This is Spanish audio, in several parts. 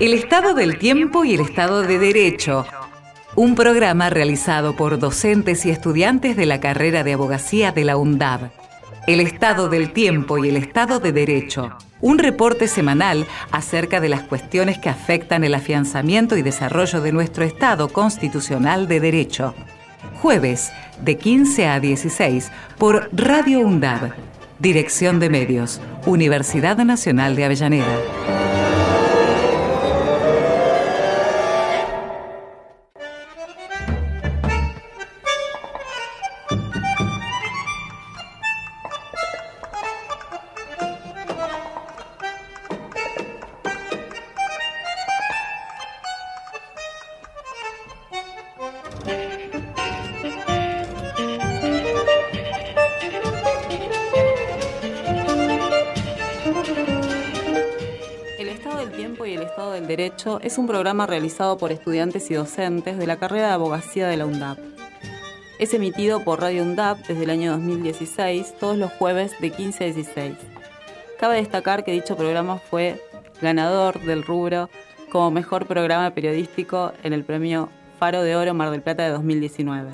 El estado del tiempo y el estado de derecho. Un programa realizado por docentes y estudiantes de la carrera de abogacía de la UNDAB. El estado del tiempo y el estado de derecho. Un reporte semanal acerca de las cuestiones que afectan el afianzamiento y desarrollo de nuestro Estado constitucional de derecho. Jueves, de 15 a 16, por Radio UNDAB. Dirección de Medios, Universidad Nacional de Avellaneda. Programa realizado por estudiantes y docentes de la carrera de abogacía de la UNDAP. Es emitido por Radio UNDAP desde el año 2016, todos los jueves de 15 a 16. Cabe destacar que dicho programa fue ganador del rubro como mejor programa periodístico en el premio Faro de Oro Mar del Plata de 2019.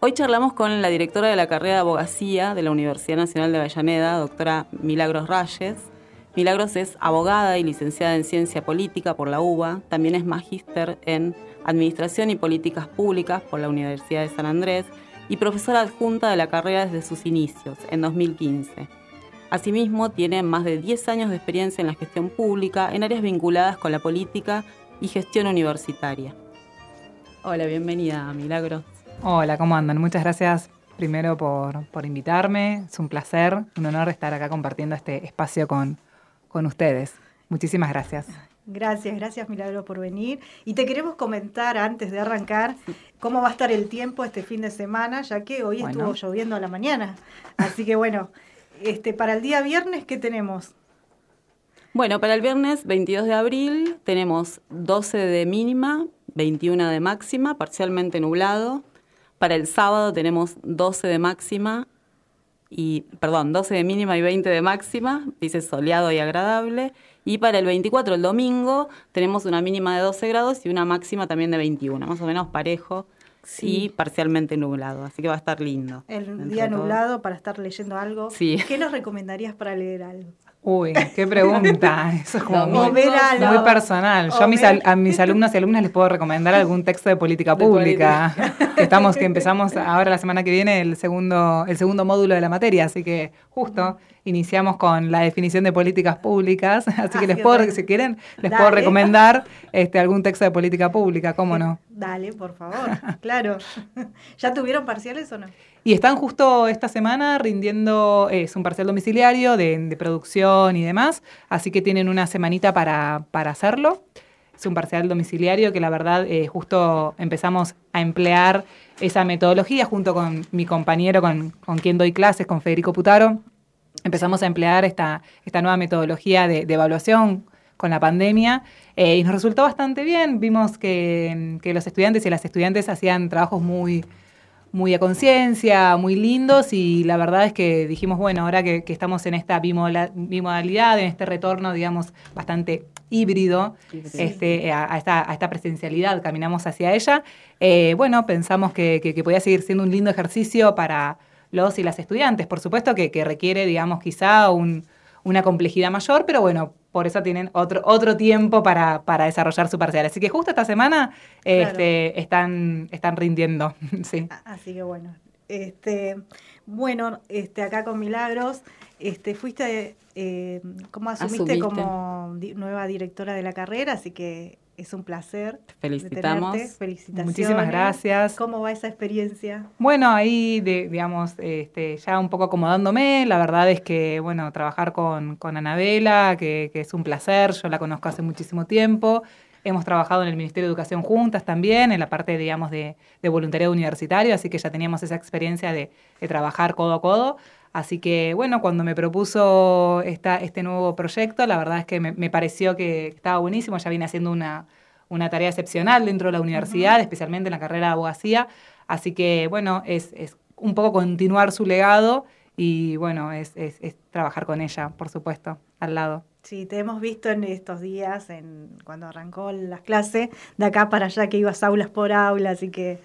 Hoy charlamos con la directora de la carrera de abogacía de la Universidad Nacional de Avellaneda, doctora Milagros Rayes, Milagros es abogada y licenciada en Ciencia Política por la UBA, también es magíster en Administración y Políticas Públicas por la Universidad de San Andrés y profesora adjunta de la carrera desde sus inicios, en 2015. Asimismo, tiene más de 10 años de experiencia en la gestión pública en áreas vinculadas con la política y gestión universitaria. Hola, bienvenida, Milagros. Hola, ¿cómo andan? Muchas gracias primero por, por invitarme. Es un placer, un honor estar acá compartiendo este espacio con, con ustedes. Muchísimas gracias. Gracias, gracias Milagro por venir. Y te queremos comentar antes de arrancar cómo va a estar el tiempo este fin de semana, ya que hoy estuvo lloviendo a la mañana. Así que bueno, este, para el día viernes, ¿qué tenemos? Bueno, para el viernes 22 de abril tenemos 12 de mínima, 21 de máxima, parcialmente nublado. Para el sábado tenemos 12 de máxima, y, perdón, 12 de mínima y 20 de máxima, dice soleado y agradable. Y para el 24, el domingo, tenemos una mínima de 12 grados y una máxima también de 21, más o menos parejo. y parcialmente nublado, así que va a estar lindo. El día nublado para estar leyendo algo. Sí. ¿Qué nos recomendarías para leer algo? Uy, qué pregunta. Eso es como muy, personal. Yo a mis, a mis alumnos y alumnas les puedo recomendar algún texto de política pública. que estamos, que empezamos ahora la semana que viene el segundo, el segundo módulo de la materia, así que justo iniciamos con la definición de políticas públicas, así que les puedo, si quieren, les puedo recomendar este, algún texto de política pública, ¿cómo no? Dale, por favor, claro. ¿Ya tuvieron parciales o no? Y están justo esta semana rindiendo, es un parcial domiciliario de, producción y demás, así que tienen una semanita para, para hacerlo. Es un parcial domiciliario que la verdad eh, justo empezamos a emplear esa metodología junto con mi compañero con, con quien doy clases, con Federico Putaro. Empezamos a emplear esta, esta nueva metodología de, evaluación con la pandemia eh, y nos resultó bastante bien. Vimos que, que los estudiantes y las estudiantes hacían trabajos muy muy a conciencia, muy lindos y la verdad es que dijimos, bueno, ahora que, estamos en esta bimodalidad, en este retorno, digamos, bastante híbrido este, a, esta, presencialidad, caminamos hacia ella, eh, bueno, pensamos que, que, podía seguir siendo un lindo ejercicio para los y las estudiantes. Por supuesto que, requiere, digamos, quizá una complejidad mayor, pero bueno, por eso tienen otro, otro tiempo para, desarrollar su parcial. Así que justo esta semana este, están, están rindiendo. sí. Así que bueno. Este, bueno, este, acá con Milagros, este, fuiste, eh, ¿cómo asumiste, como nueva directora de la carrera? Así que es un placer. felicitamos. Felicitaciones. Muchísimas gracias. ¿Cómo va esa experiencia? Bueno, ahí, digamos, este, ya un poco acomodándome. La verdad es que, bueno, trabajar con, con Anabela, que, es un placer. Yo la conozco hace muchísimo tiempo. Hemos trabajado en el Ministerio de Educación juntas también, en la parte, digamos, de, voluntariado universitario, así que ya teníamos esa experiencia de, trabajar codo a codo. Así que, bueno, cuando me propuso esta, este nuevo proyecto, la verdad es que me, pareció que estaba buenísimo. Ya vine haciendo una, tarea excepcional dentro de la universidad, especialmente en la carrera de abogacía. Así que, bueno, es, un poco continuar su legado y bueno, es, es, trabajar con ella, por supuesto, al lado. Sí, te hemos visto en estos días, en cuando arrancó las clases, de acá para allá que ibas aulas por aulas, así que...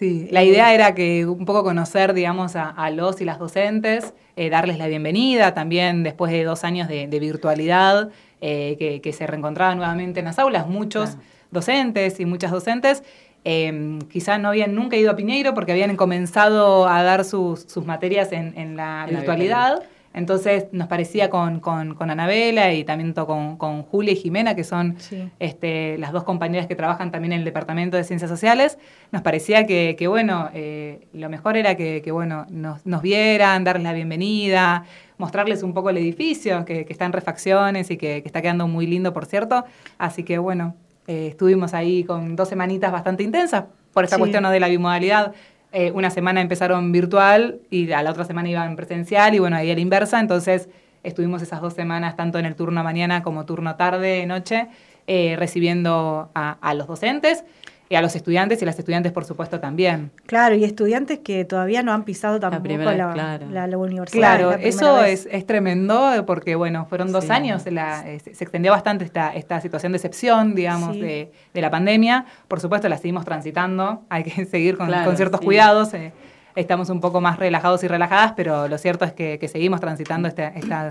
Sí, la idea era que un poco conocer, digamos, a, los y las docentes, eh, darles la bienvenida, también después de dos años de, virtualidad, eh, que, se reencontraban nuevamente en las aulas, muchos docentes y muchas docentes, eh, quizás no habían nunca ido a Piñeiro porque habían comenzado a dar sus, materias en, la virtualidad. Entonces nos parecía con, con, con Anabela y también con, con, Julia y Jimena, que son este, las dos compañeras que trabajan también en el Departamento de Ciencias Sociales, nos parecía que, que bueno, eh, lo mejor era que, que bueno, nos, nos, vieran, darles la bienvenida, mostrarles un poco el edificio, que, está en refacciones y que, está quedando muy lindo, por cierto. Así que bueno, eh, estuvimos ahí con dos semanitas bastante intensas por esta cuestión de la bimodalidad. Eh, una semana empezaron virtual y a la otra semana iban presencial y bueno, ahí a la inversa. Entonces estuvimos esas dos semanas tanto en el turno mañana como turno tarde, noche, eh, recibiendo a los docentes y a los estudiantes y las estudiantes, por supuesto, también. Claro, y estudiantes que todavía no han pisado tampoco la, la, universidad. Claro, eso es, es, tremendo porque, bueno, fueron dos años, se, extendió bastante esta, esta situación de excepción, digamos, de, de, la pandemia. Por supuesto, la seguimos transitando, hay que seguir con, ciertos cuidados. Eh, estamos un poco más relajados y relajadas, pero lo cierto es que, que seguimos transitando esta, esta,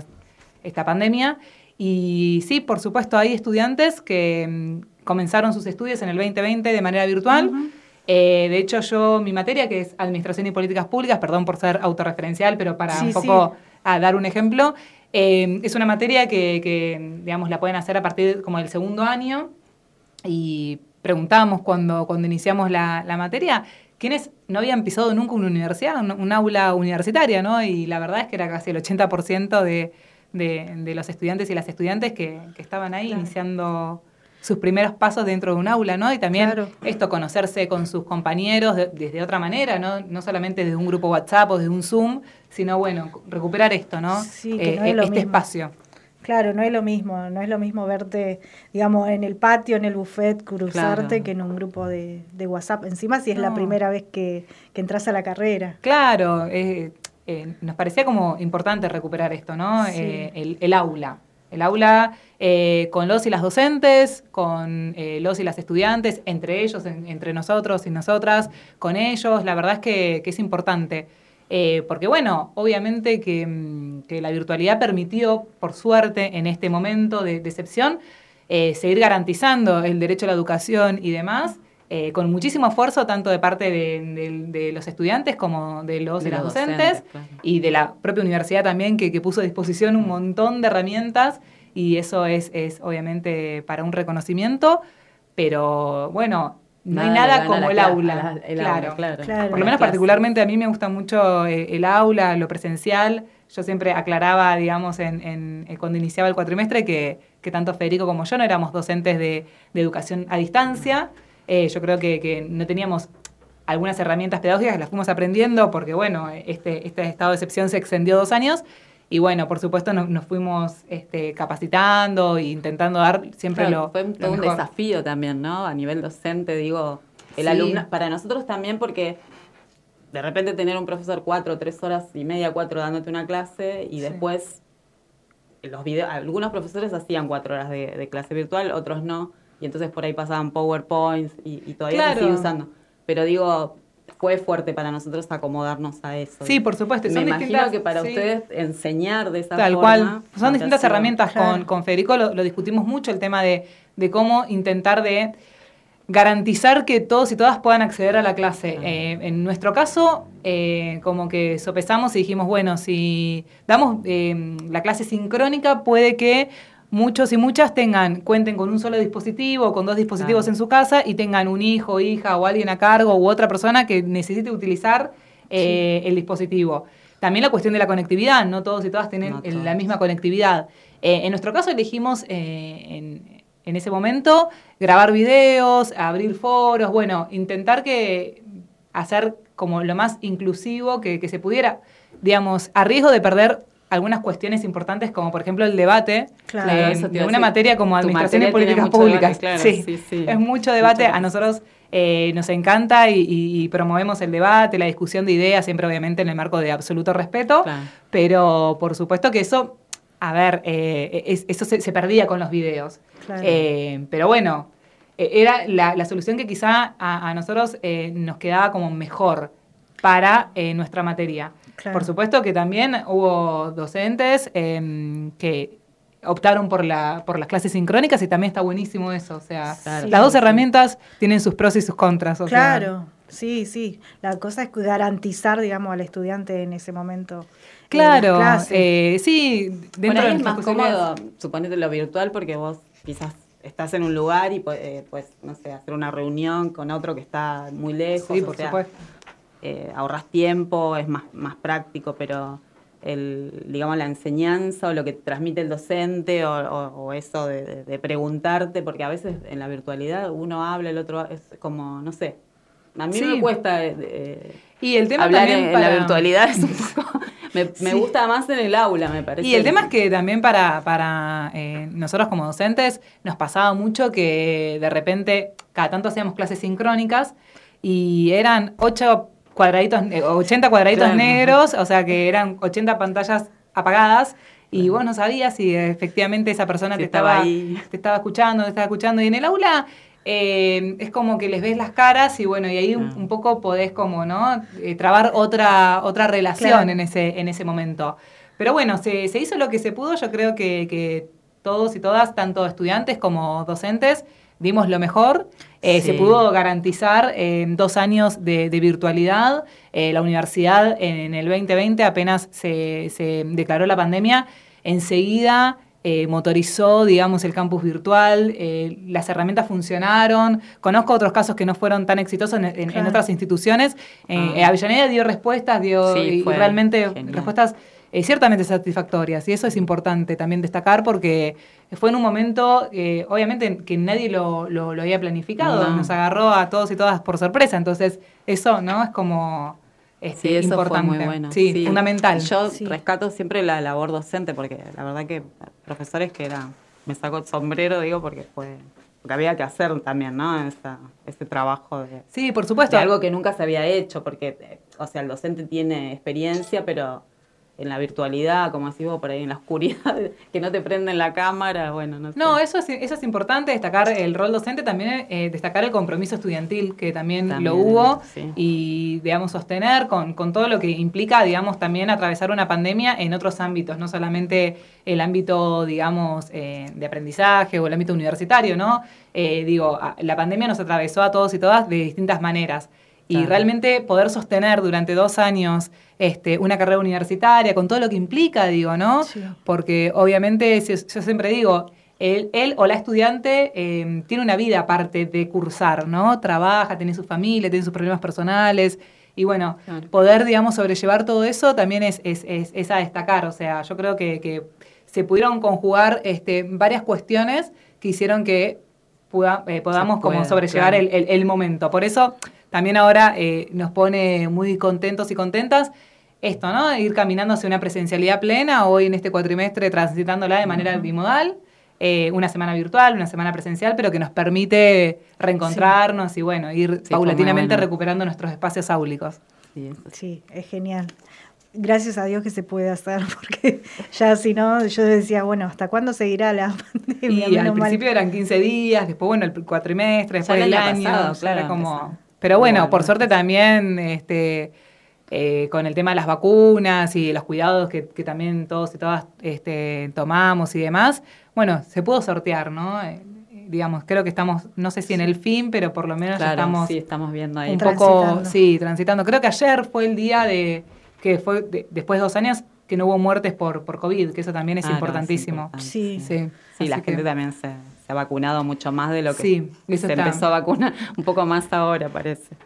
esta pandemia. Y sí, por supuesto, hay estudiantes que, comenzaron sus estudios en el 2020 de manera virtual. Eh, de hecho, yo, mi materia, que es Administración y Políticas Públicas, perdón por ser autorreferencial, pero para un poco a dar un ejemplo, eh, es una materia que, digamos, la pueden hacer a partir como del segundo año. Y preguntábamos cuando, cuando iniciamos la, materia, ¿quiénes no habían pisado nunca una universidad, un, aula universitaria, ¿no? Y la verdad es que era casi el 80% de, de, los estudiantes y las estudiantes que, estaban ahí iniciando sus primeros pasos dentro de un aula, ¿no? Y también esto, conocerse con sus compañeros desde otra manera, ¿no? No solamente desde un grupo WhatsApp o desde un Zoom, sino, bueno, recuperar esto, ¿no? Sí, que no es eh, este espacio. Claro, no es lo mismo, no es lo mismo verte, digamos, en el patio, en el buffet, cruzarte que en un grupo de, WhatsApp. Encima si es la primera vez que, entras a la carrera. Claro, eh, eh, nos parecía como importante recuperar esto, ¿no? el, el aula. El aula eh, con los y las docentes, con eh, los y las estudiantes, entre ellos, entre nosotros y nosotras, con ellos. La verdad es que, es importante. Eh, porque bueno, obviamente mm, que, la virtualidad permitió, por suerte, en este momento de excepción, seguir garantizando el derecho a la educación y demás. Con muchísimo esfuerzo tanto de parte de, los estudiantes como de los y las docentes, y de la propia universidad también que, que, puso a disposición un montón de herramientas y eso es, es obviamente para un reconocimiento, pero bueno, no hay nada como el aula. claro. Por lo menos particularmente a mí me gusta mucho eh, el aula, lo presencial. Yo siempre aclaraba, digamos, en, en, eh, cuando iniciaba el cuatrimestre que, que, tanto Federico como yo no éramos docentes de, de educación a distancia. Eh, yo creo que, que, no teníamos algunas herramientas pedagógicas, las fuimos aprendiendo porque, bueno, este, este estado de excepción se extendió dos años y bueno, por supuesto nos, fuimos este, capacitando e intentando dar siempre lo Fue todo un desafío también, ¿no? A nivel docente, digo, el alumno, para nosotros también porque de repente tener un profesor cuatro, tres horas y media, cuatro dándote una clase y después los videos, algunos profesores hacían cuatro horas de, clase virtual, otros no, y entonces por ahí pasaban PowerPoints y, y todavía se sigue usando. Pero digo, fue fuerte para nosotros acomodarnos a eso. Sí, por supuesto. Me imagino que para ustedes enseñar de esa Tal cual. Son distintas herramientas. Con, con, Federico lo, discutimos mucho, el tema de, cómo intentar de garantizar que todos y todas puedan acceder a la clase. Eh, en nuestro caso, eh, como que sopesamos y dijimos, bueno, si damos eh, la clase sincrónica, puede que muchos y muchas tengan, cuenten con un solo dispositivo, con dos dispositivos en su casa y tengan un hijo, hija o alguien a cargo u otra persona que necesite utilizar eh, el dispositivo. También la cuestión de la conectividad, no todos y todas tienen la misma conectividad. Eh, en nuestro caso elegimos eh, en, ese momento grabar videos, abrir foros, bueno, intentar que hacer como lo más inclusivo que, que se pudiera, digamos, a riesgo de perder algunas cuestiones importantes, como por ejemplo el debate de una materia como administración y políticas públicas. sí, sí, es mucho debate. A nosotros eh, nos encanta y, promovemos el debate, la discusión de ideas, siempre obviamente en el marco de absoluto respeto, pero por supuesto que eso, a ver, eh, eso se, perdía con los videos. Eh, pero bueno, era la, solución que quizá a, nosotros nos quedaba como mejor para nuestra materia. Por supuesto que también hubo docentes em, que optaron por, la, por las clases sincrónicas y también está buenísimo eso. O sea, las dos herramientas tienen sus pros y sus contras. claro, sí, sí. La cosa es garantizar, digamos, al estudiante en ese momento. Claro, eh, sí. Dentro bueno, es más cómodo, suponete lo virtual, porque vos quizás estás en un lugar y puedes, no sé, hacer una reunión con otro que está muy lejos. Sí, por supuesto. Eh, ahorras tiempo, es más, más práctico, pero el, digamos, la enseñanza o lo que transmite el docente o, eso de, preguntarte, porque a veces en la virtualidad uno habla, el otro es como, no sé, a mí me cuesta eh, y el tema hablar en, la virtualidad es un poco... Me, gusta más en el aula, me parece. Y el tema es que también para, para eh, nosotros como docentes nos pasaba mucho que de repente cada tanto hacíamos clases sincrónicas y eran ocho cuadraditos, 80 eh, cuadraditos negros, o sea que eran 80 pantallas apagadas. Y vos no sabías si efectivamente esa persona te, estaba, te estaba escuchando, te estaba escuchando. Y en el aula eh, es como que les ves las caras y bueno, y ahí un, poco podés como, ¿no? Eh, trabar otra, otra relación en, ese, en ese momento. Pero bueno, se, se, hizo lo que se pudo. Yo creo que, que todos y todas, tanto estudiantes como docentes, dimos lo mejor. Eh, se pudo garantizar en dos años de, virtualidad. Eh, la universidad en, el 2020 apenas se, declaró la pandemia, enseguida eh, motorizó, digamos, el campus virtual, las herramientas funcionaron. Conozco otros casos que no fueron tan exitosos en, otras instituciones. Ah. Avellaneda dio respuestas, dio realmente respuestas eh, ciertamente satisfactorias. Y eso es importante también destacar porque fue en un momento, eh, obviamente, que nadie lo, lo, había planificado. Nos agarró a todos y todas por sorpresa. Entonces, eso, ¿no? Es como... Este, sí, eso importante. Fue muy bueno. Sí, fundamental. Yo rescato siempre la labor docente porque la verdad que profesores que era, me saco el sombrero, digo, porque fue porque había que hacer también, ¿no? Esa, ese trabajo de... Sí, por supuesto. algo que nunca se había hecho, porque, o sea, el docente tiene experiencia, pero en la virtualidad, como así vos, por ahí en la oscuridad, que no te prenden la cámara, bueno, no sé. No, eso es, eso es importante, destacar el rol docente, también eh, destacar el compromiso estudiantil, que también, lo hubo, y, digamos, sostener con, con, todo lo que implica, digamos, también atravesar una pandemia en otros ámbitos, no solamente el ámbito, digamos, eh, de aprendizaje o el ámbito universitario, ¿no? Eh, digo, la pandemia nos atravesó a todos y todas de distintas maneras. Y realmente poder sostener durante dos años este, una carrera universitaria, con todo lo que implica, digo, ¿no? Porque obviamente, yo siempre digo, él, él o la estudiante eh, tiene una vida aparte de cursar, ¿no? Trabaja, tiene su familia, tiene sus problemas personales. Y bueno, poder, digamos, sobrellevar todo eso también es, es, es, a destacar. O sea, yo creo que, se pudieron conjugar este, varias cuestiones que hicieron que eh, podamos como sobrellevar el, el, momento. Por eso también ahora eh, nos pone muy contentos y contentas esto, ¿no? Ir caminando hacia una presencialidad plena, hoy en este cuatrimestre transitándola de manera bimodal, eh, una semana virtual, una semana presencial, pero que nos permite reencontrarnos y bueno, ir paulatinamente recuperando nuestros espacios áulicos. Sí, es genial. Gracias a Dios que se puede hacer, porque ya si no, yo decía, bueno, ¿hasta cuándo seguirá la pandemia? Y al principio eran 15 días, después, bueno, el cuatrimestre, después el, año, claro, como... Pero bueno, por suerte también, este, eh, con el tema de las vacunas y los cuidados que, también todos y todas este, tomamos y demás, bueno, se pudo sortear, ¿no? Eh, digamos, creo que estamos, no sé si en el fin, pero por lo menos ya estamos, sí, estamos viendo ahí. un poco, sí, transitando. Creo que ayer fue el día de, que fue después de dos años que no hubo muertes por, por COVID, que eso también es ah, importantísimo. sí. sí. Sí, la gente también se, ha vacunado mucho más de lo que se empezó a vacunar, un poco más ahora parece.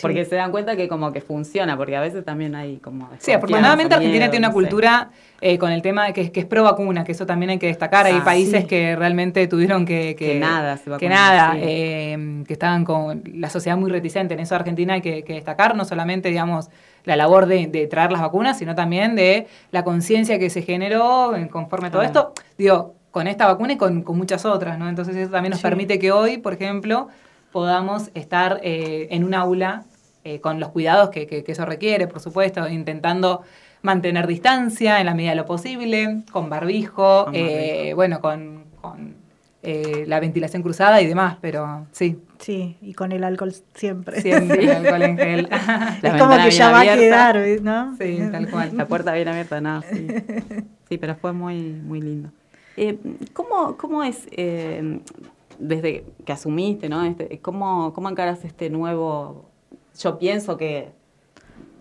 Porque se dan cuenta que como que funciona, porque a veces también hay como... Sí, afortunadamente Argentina tiene una cultura eh, con el tema que, que es pro vacuna, que eso también hay que destacar. hay ah, países que realmente tuvieron que... Que, nada, que nada, eh, que estaban con la sociedad muy reticente. En eso Argentina hay que, destacar, no solamente, digamos, la labor de, traer las vacunas, sino también de la conciencia que se generó conforme a todo esto. Digo, con esta vacuna y con, muchas otras, ¿no? Entonces eso también nos permite que hoy, por ejemplo podamos estar eh, en un aula eh, con los cuidados que, eso requiere, por supuesto, intentando mantener distancia en la medida de lo posible, con barbijo, eh, bueno, con, la ventilación cruzada y demás, pero sí. Sí, y con el alcohol siempre. Siempre, el alcohol en gel. es como que ya va a quedar, ¿no? Sí, tal cual. La puerta bien abierta, nada, sí. Sí, pero fue muy, muy lindo. ¿Cómo, ¿Cómo es desde que asumiste, ¿no? Este, ¿cómo, ¿Cómo encaras este nuevo...? Yo pienso que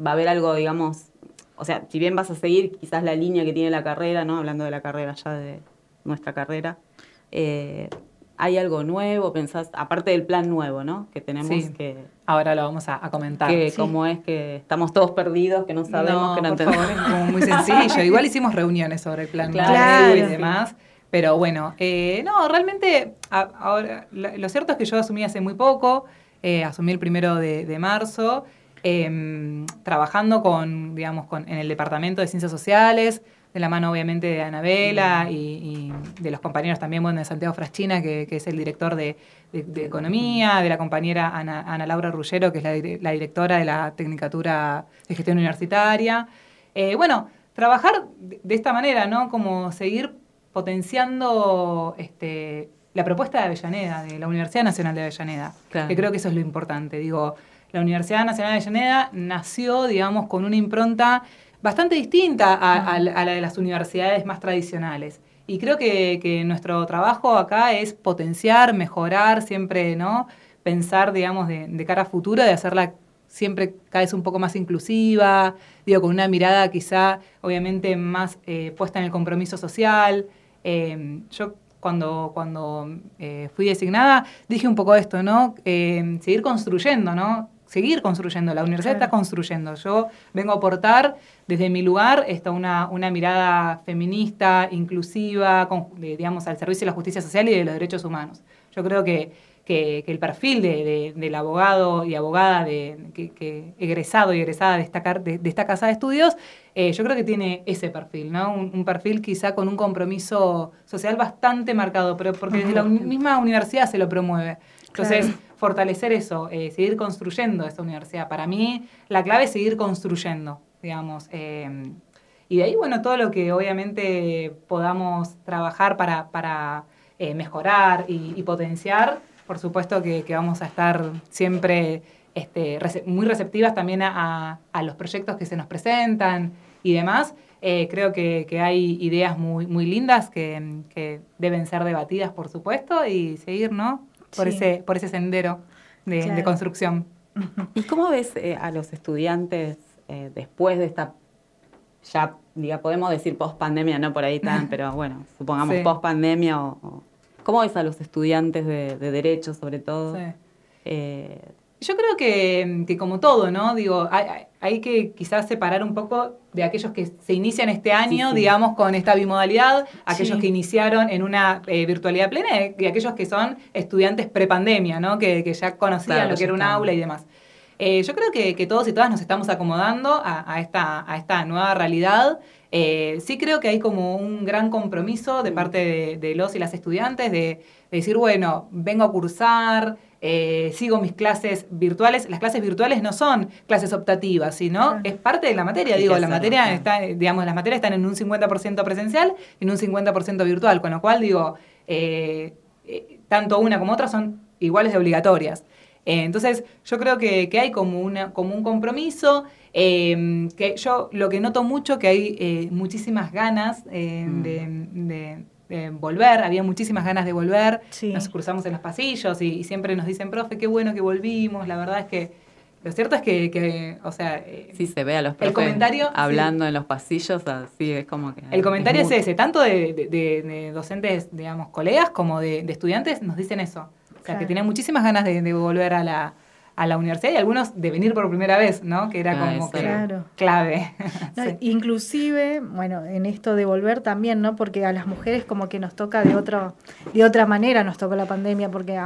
va a haber algo, digamos, o sea, si bien vas a seguir quizás la línea que tiene la carrera, ¿no? Hablando de la carrera ya de nuestra carrera, eh, ¿hay algo nuevo? Pensás, aparte del plan nuevo, ¿no? Que tenemos que... Ahora lo vamos a, comentar. Que cómo es que estamos todos perdidos, que no sabemos, que no entendemos. Favor, muy sencillo. Igual hicimos reuniones sobre el plan nuevo y demás. Pero bueno, eh, no, realmente, ahora, lo cierto es que yo asumí hace muy poco, eh, asumí el primero de, marzo, em, trabajando con, digamos, con, en el Departamento de Ciencias Sociales, de la mano obviamente de Anabela y, de los compañeros también, bueno, de Santiago Fraschina, que, es el director de, Economía, de la compañera Ana, Laura Rullero, que es la, directora de la Tecnicatura de Gestión Universitaria. Eh, bueno, trabajar de esta manera, ¿no? Como seguir potenciando este, la propuesta de Avellaneda, de la Universidad Nacional de Avellaneda, que creo que eso es lo importante. Digo, la Universidad Nacional de Avellaneda nació, digamos, con una impronta bastante distinta a, la de las universidades más tradicionales. Y creo que, nuestro trabajo acá es potenciar, mejorar, siempre, ¿no? Pensar, digamos, de, cara a futuro, de hacerla siempre cada vez un poco más inclusiva, digo, con una mirada quizá, obviamente, más eh, puesta en el compromiso social, Em, yo cuando, cuando eh, fui designada dije un poco esto, ¿no? Em, seguir construyendo, ¿no? Seguir construyendo, la universidad está construyendo. Yo vengo a aportar desde mi lugar esta una, una mirada feminista, inclusiva, digamos, al servicio de la justicia social y de los derechos humanos. Yo creo que que, el perfil del abogado y abogada de, que, egresado y egresada de esta, de, esta casa de estudios, eh, yo creo que tiene ese perfil, ¿no? Un, perfil quizá con un compromiso social bastante marcado, pero porque desde la misma universidad se lo promueve. Entonces, fortalecer eso, eh, seguir construyendo esa universidad. Para mí, la clave es seguir construyendo, digamos. Eh, y de ahí, bueno, todo lo que obviamente podamos trabajar para, para mejorar y potenciar, por supuesto que, vamos a estar siempre este, muy receptivas también a, los proyectos que se nos presentan y demás. Eh, creo que, hay ideas muy, muy lindas que, deben ser debatidas, por supuesto, y seguir, ¿no? Por, ese, por ese sendero de, construcción. ¿Y cómo ves eh, a los estudiantes eh, después de esta, ya diga, podemos decir post pandemia, no por ahí tan, pero bueno, supongamos post pandemia o ¿Cómo ves a los estudiantes de, de Derecho, sobre todo? Eh, yo creo que, como todo, ¿no? Digo, hay, que quizás separar un poco de aquellos que se inician este año, digamos, con esta bimodalidad, aquellos que iniciaron en una eh, virtualidad plena y aquellos que son estudiantes prepandemia, ¿no? Que, ya conocían lo que era un aula y demás. Eh, yo creo que, todos y todas nos estamos acomodando a, esta, a esta nueva realidad. Eh, sí creo que hay como un gran compromiso de parte de, los y las estudiantes de, decir, bueno, vengo a cursar, eh, sigo mis clases virtuales. Las clases virtuales no son clases optativas, sino es parte de la materia. Digo, la materia está, digamos, las materias están en un 50% presencial y en un 50% virtual, con lo cual digo, eh, tanto una como otra son iguales de obligatorias. entonces, yo creo que, que hay como, una, como un compromiso. Em, que yo lo que noto mucho que hay eh, muchísimas ganas eh, mm. de, volver, había muchísimas ganas de volver, nos cruzamos en los pasillos y, siempre nos dicen, profe, qué bueno que volvimos, la verdad es que lo cierto es que, o sea... Eh, sí, se ve a los profes el comentario, hablando en los pasillos, así es como que... El comentario es, ese, tanto de, docentes, digamos, colegas, como de, estudiantes, nos dicen eso. O sea, que tienen muchísimas ganas de volver a la, a la universidad y algunos de venir por primera vez, ¿no? Que era como clave. Inclusive, bueno, en esto de volver también, ¿no? Porque a las mujeres como que nos toca de otro, de otra manera nos tocó la pandemia, porque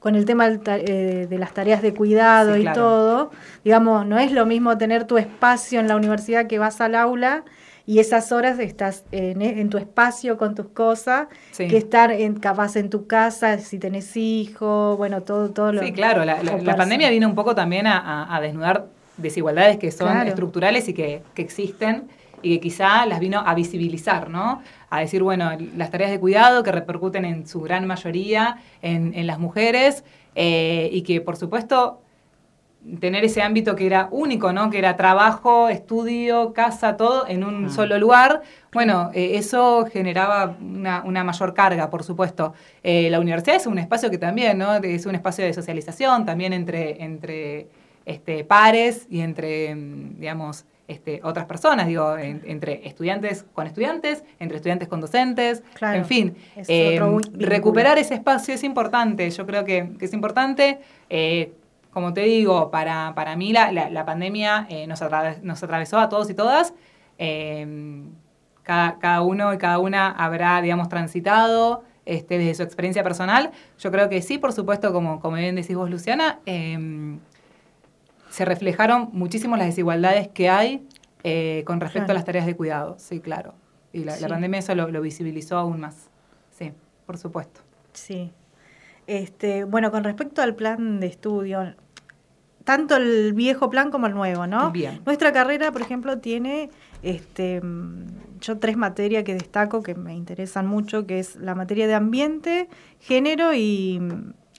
con el tema eh, de las tareas de cuidado y todo, digamos, no es lo mismo tener tu espacio en la universidad que vas al aula y esas horas estás en, tu espacio con tus cosas, que estar en, capaz en tu casa, si tenés hijos, bueno, todo, todo lo... Sí, claro, la, pandemia vino un poco también a, desnudar desigualdades que son estructurales y que, que existen y que quizá las vino a visibilizar, ¿no? A decir, bueno, las tareas de cuidado que repercuten en su gran mayoría en, las mujeres eh, y que, por supuesto, tener ese ámbito que era único, ¿no? Que era trabajo, estudio, casa, todo en un ah. solo lugar. Bueno, eh, eso generaba una, mayor carga, por supuesto. Eh, la universidad es un espacio que también, ¿no? Es un espacio de socialización, también entre, entre este, pares y entre, mm, digamos, este, otras personas, digo, entre estudiantes con estudiantes, entre estudiantes con docentes, en fin, eh, recuperar ese espacio es importante, yo creo que, es importante. Eh, como te digo, para, para mí la, la, pandemia eh, nos, nos, atravesó a todos y todas. Cada, cada, uno y cada una habrá, digamos, transitado este, desde su experiencia personal. Yo creo que sí, por supuesto, como, como bien decís vos, Luciana, se reflejaron muchísimo las desigualdades que hay eh, con respecto a las tareas de cuidado, sí, claro. Y la, pandemia eso lo, visibilizó aún más. Sí, por supuesto. Sí. Este, bueno, con respecto al plan de estudio, tanto el viejo plan como el nuevo, ¿no? Bien. Nuestra carrera, por ejemplo, tiene este, yo tres materias que destaco que me interesan mucho, que es la materia de ambiente, género y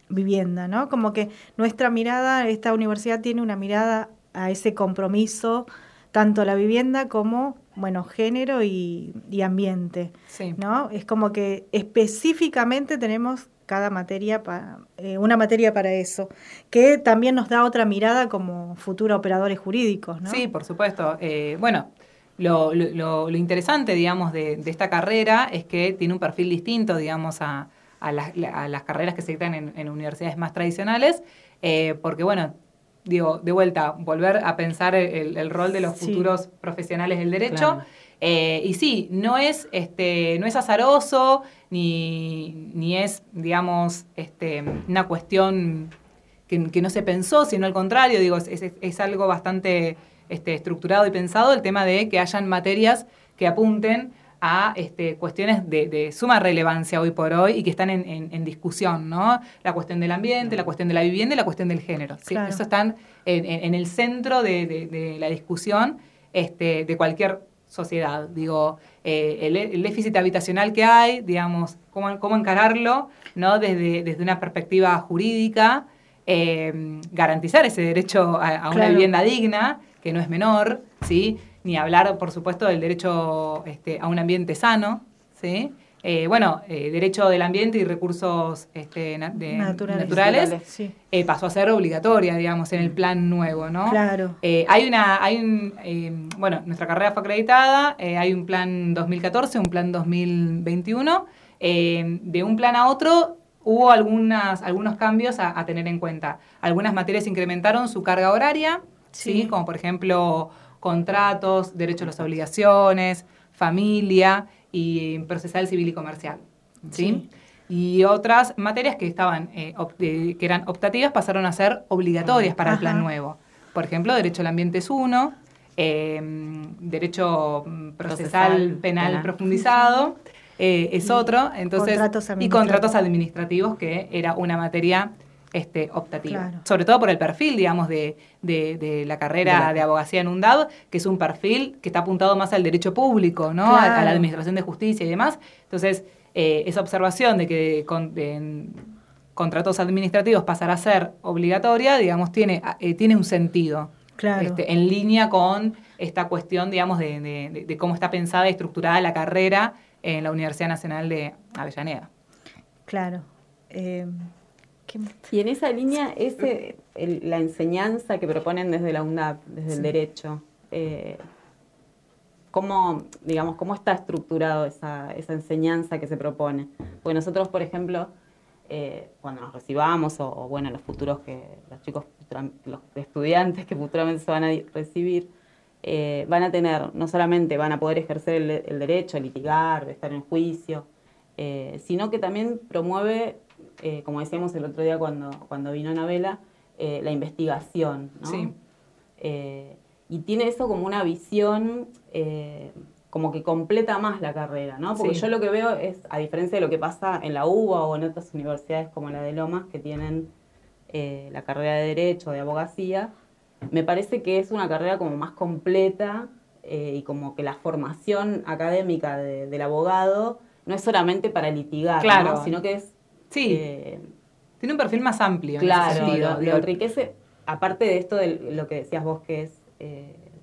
vivienda, ¿no? Como que nuestra mirada, esta universidad tiene una mirada a ese compromiso, tanto la vivienda como, bueno, género y, ambiente, ¿no? Es como que específicamente tenemos cada materia, para, eh, una materia para eso, que también nos da otra mirada como futuros operadores jurídicos, ¿no? Sí, por supuesto. Eh, bueno, lo, lo, lo, interesante, digamos, de, de, esta carrera es que tiene un perfil distinto, digamos, a, a, las, carreras que se dictan en, universidades más tradicionales, eh, porque bueno, digo, de vuelta, volver a pensar el, rol de los futuros profesionales del derecho. Eh, y sí, no es, este, no es azaroso, ni, ni es, digamos, este, una cuestión que, no se pensó, sino al contrario, digo, es, es, algo bastante este, estructurado y pensado el tema de que hayan materias que apunten a este, cuestiones de, suma relevancia hoy por hoy y que están en, discusión, ¿no? La cuestión del ambiente, la cuestión de la vivienda y la cuestión del género. Eso están en, el centro de, la discusión este, de cualquier sociedad. Digo, eh, el, déficit habitacional que hay, digamos, cómo, cómo encararlo, ¿no? Desde, desde una perspectiva jurídica, eh, garantizar ese derecho a, una vivienda digna, que no es menor, ¿sí? ni hablar, por supuesto, del derecho este, a un ambiente sano, ¿sí? Eh, bueno, eh, derecho del ambiente y recursos este, naturales, eh, pasó a ser obligatoria, digamos, en el plan nuevo, ¿no? Claro. hay una, hay un, bueno, nuestra carrera fue acreditada, hay un plan 2014, un plan 2021. de un plan a otro hubo algunas, algunos cambios a, tener en cuenta. Algunas materias incrementaron su carga horaria, ¿sí? Como por ejemplo contratos, derecho a las obligaciones, familia y procesal civil y comercial. ¿sí? Y otras materias que, estaban, eh, que eran optativas pasaron a ser obligatorias para el plan nuevo. Por ejemplo, derecho al ambiente es uno, em, derecho procesal, penal, profundizado eh, es otro, entonces y contratos administrativos que era una materia este, optativa. Sobre todo por el perfil, digamos, de, la carrera de, abogacía en UNDAB, que es un perfil que está apuntado más al derecho público, ¿no? A, la administración de justicia y demás. Entonces, eh, esa observación de que con, contratos administrativos pasará a ser obligatoria, digamos, tiene, eh, tiene un sentido. Este, en línea con esta cuestión, digamos, de, cómo está pensada y estructurada la carrera en la Universidad Nacional de Avellaneda. Claro. Eh, y en esa línea, ese, la enseñanza que proponen desde la UNDAP, desde el derecho, eh, ¿cómo, digamos, ¿cómo está estructurado esa, esa enseñanza que se propone? Porque nosotros, por ejemplo, eh, cuando nos recibamos, o, bueno, los futuros que, los chicos, los estudiantes que futuramente se van a recibir, eh, van a tener, no solamente van a poder ejercer el, derecho a litigar, estar en juicio, sino que también promueve eh, como decíamos el otro día cuando, cuando vino Anabela, eh, la investigación, ¿no? Sí. Eh, y tiene eso como una visión como que completa más la carrera, ¿no? Porque yo lo que veo es, a diferencia de lo que pasa en la UBA o en otras universidades como la de Lomas, que tienen eh, la carrera de Derecho, de Abogacía, me parece que es una carrera como más completa eh, y como que la formación académica del abogado no es solamente para litigar, sino que es... Sí, eh, tiene un perfil más amplio. Claro, lo, enriquece, aparte de esto de lo que decías vos, que es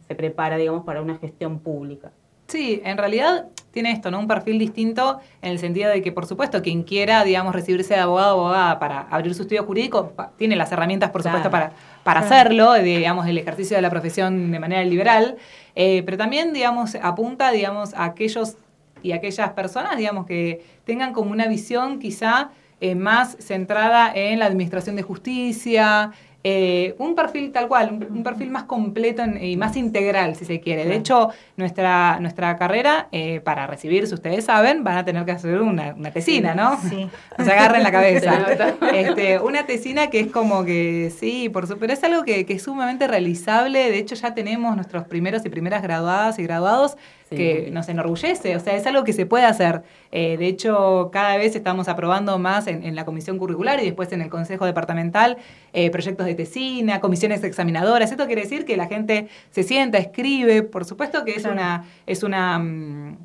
se prepara, digamos, para una gestión pública. Sí, en realidad tiene esto, ¿no? Un perfil distinto en el sentido de que, por supuesto, quien quiera, digamos, recibirse de abogado o abogada para abrir su estudio jurídico, tiene las herramientas, por supuesto, para, para hacerlo, digamos, el ejercicio de la profesión de manera liberal, eh, pero también, digamos, apunta, digamos, a aquellos y aquellas personas, digamos, que tengan como una visión quizá eh, más centrada en la administración de justicia, eh, un perfil tal cual, un, perfil más completo y más integral, si se quiere. De hecho, nuestra, nuestra carrera, eh, para recibirse, ustedes saben, van a tener que hacer una, tesina, ¿no? Sí. Se agarren la cabeza. este, una tesina que es como que, sí, por supuesto, pero es algo que, que es sumamente realizable. De hecho, ya tenemos nuestros primeros y primeras graduadas y graduados que nos enorgullece, o sea, es algo que se puede hacer. Eh, de hecho, cada vez estamos aprobando más en, la comisión curricular y después en el consejo departamental eh, proyectos de tesina, comisiones examinadoras. Esto quiere decir que la gente se sienta, escribe, por supuesto que es una, es una, mm,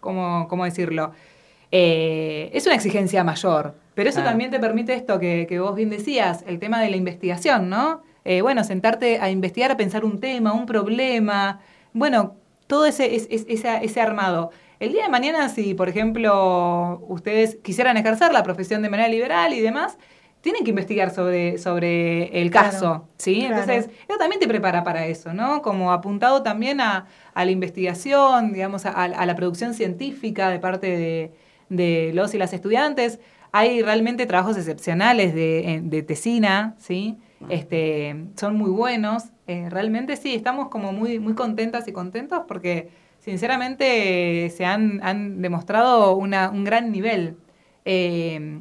¿cómo, cómo decirlo? Eh, es una exigencia mayor, pero eso también te permite esto que, que, vos bien decías, el tema de la investigación, ¿no? bueno, sentarte a investigar, a pensar un tema, un problema. Bueno, todo ese, ese, armado. El día de mañana, si por ejemplo ustedes quisieran ejercer la profesión de manera liberal y demás, tienen que investigar sobre, sobre el caso, ¿sí? Entonces, eso también te prepara para eso, ¿no? Como apuntado también a, la investigación, digamos, a, la producción científica de parte de, de, los y las estudiantes. Hay realmente trabajos excepcionales de, de tesina, ¿sí? Este, son muy buenos. Eh, realmente sí, estamos como muy, muy contentas y contentos porque sinceramente se han, han demostrado una, un gran nivel. Eh,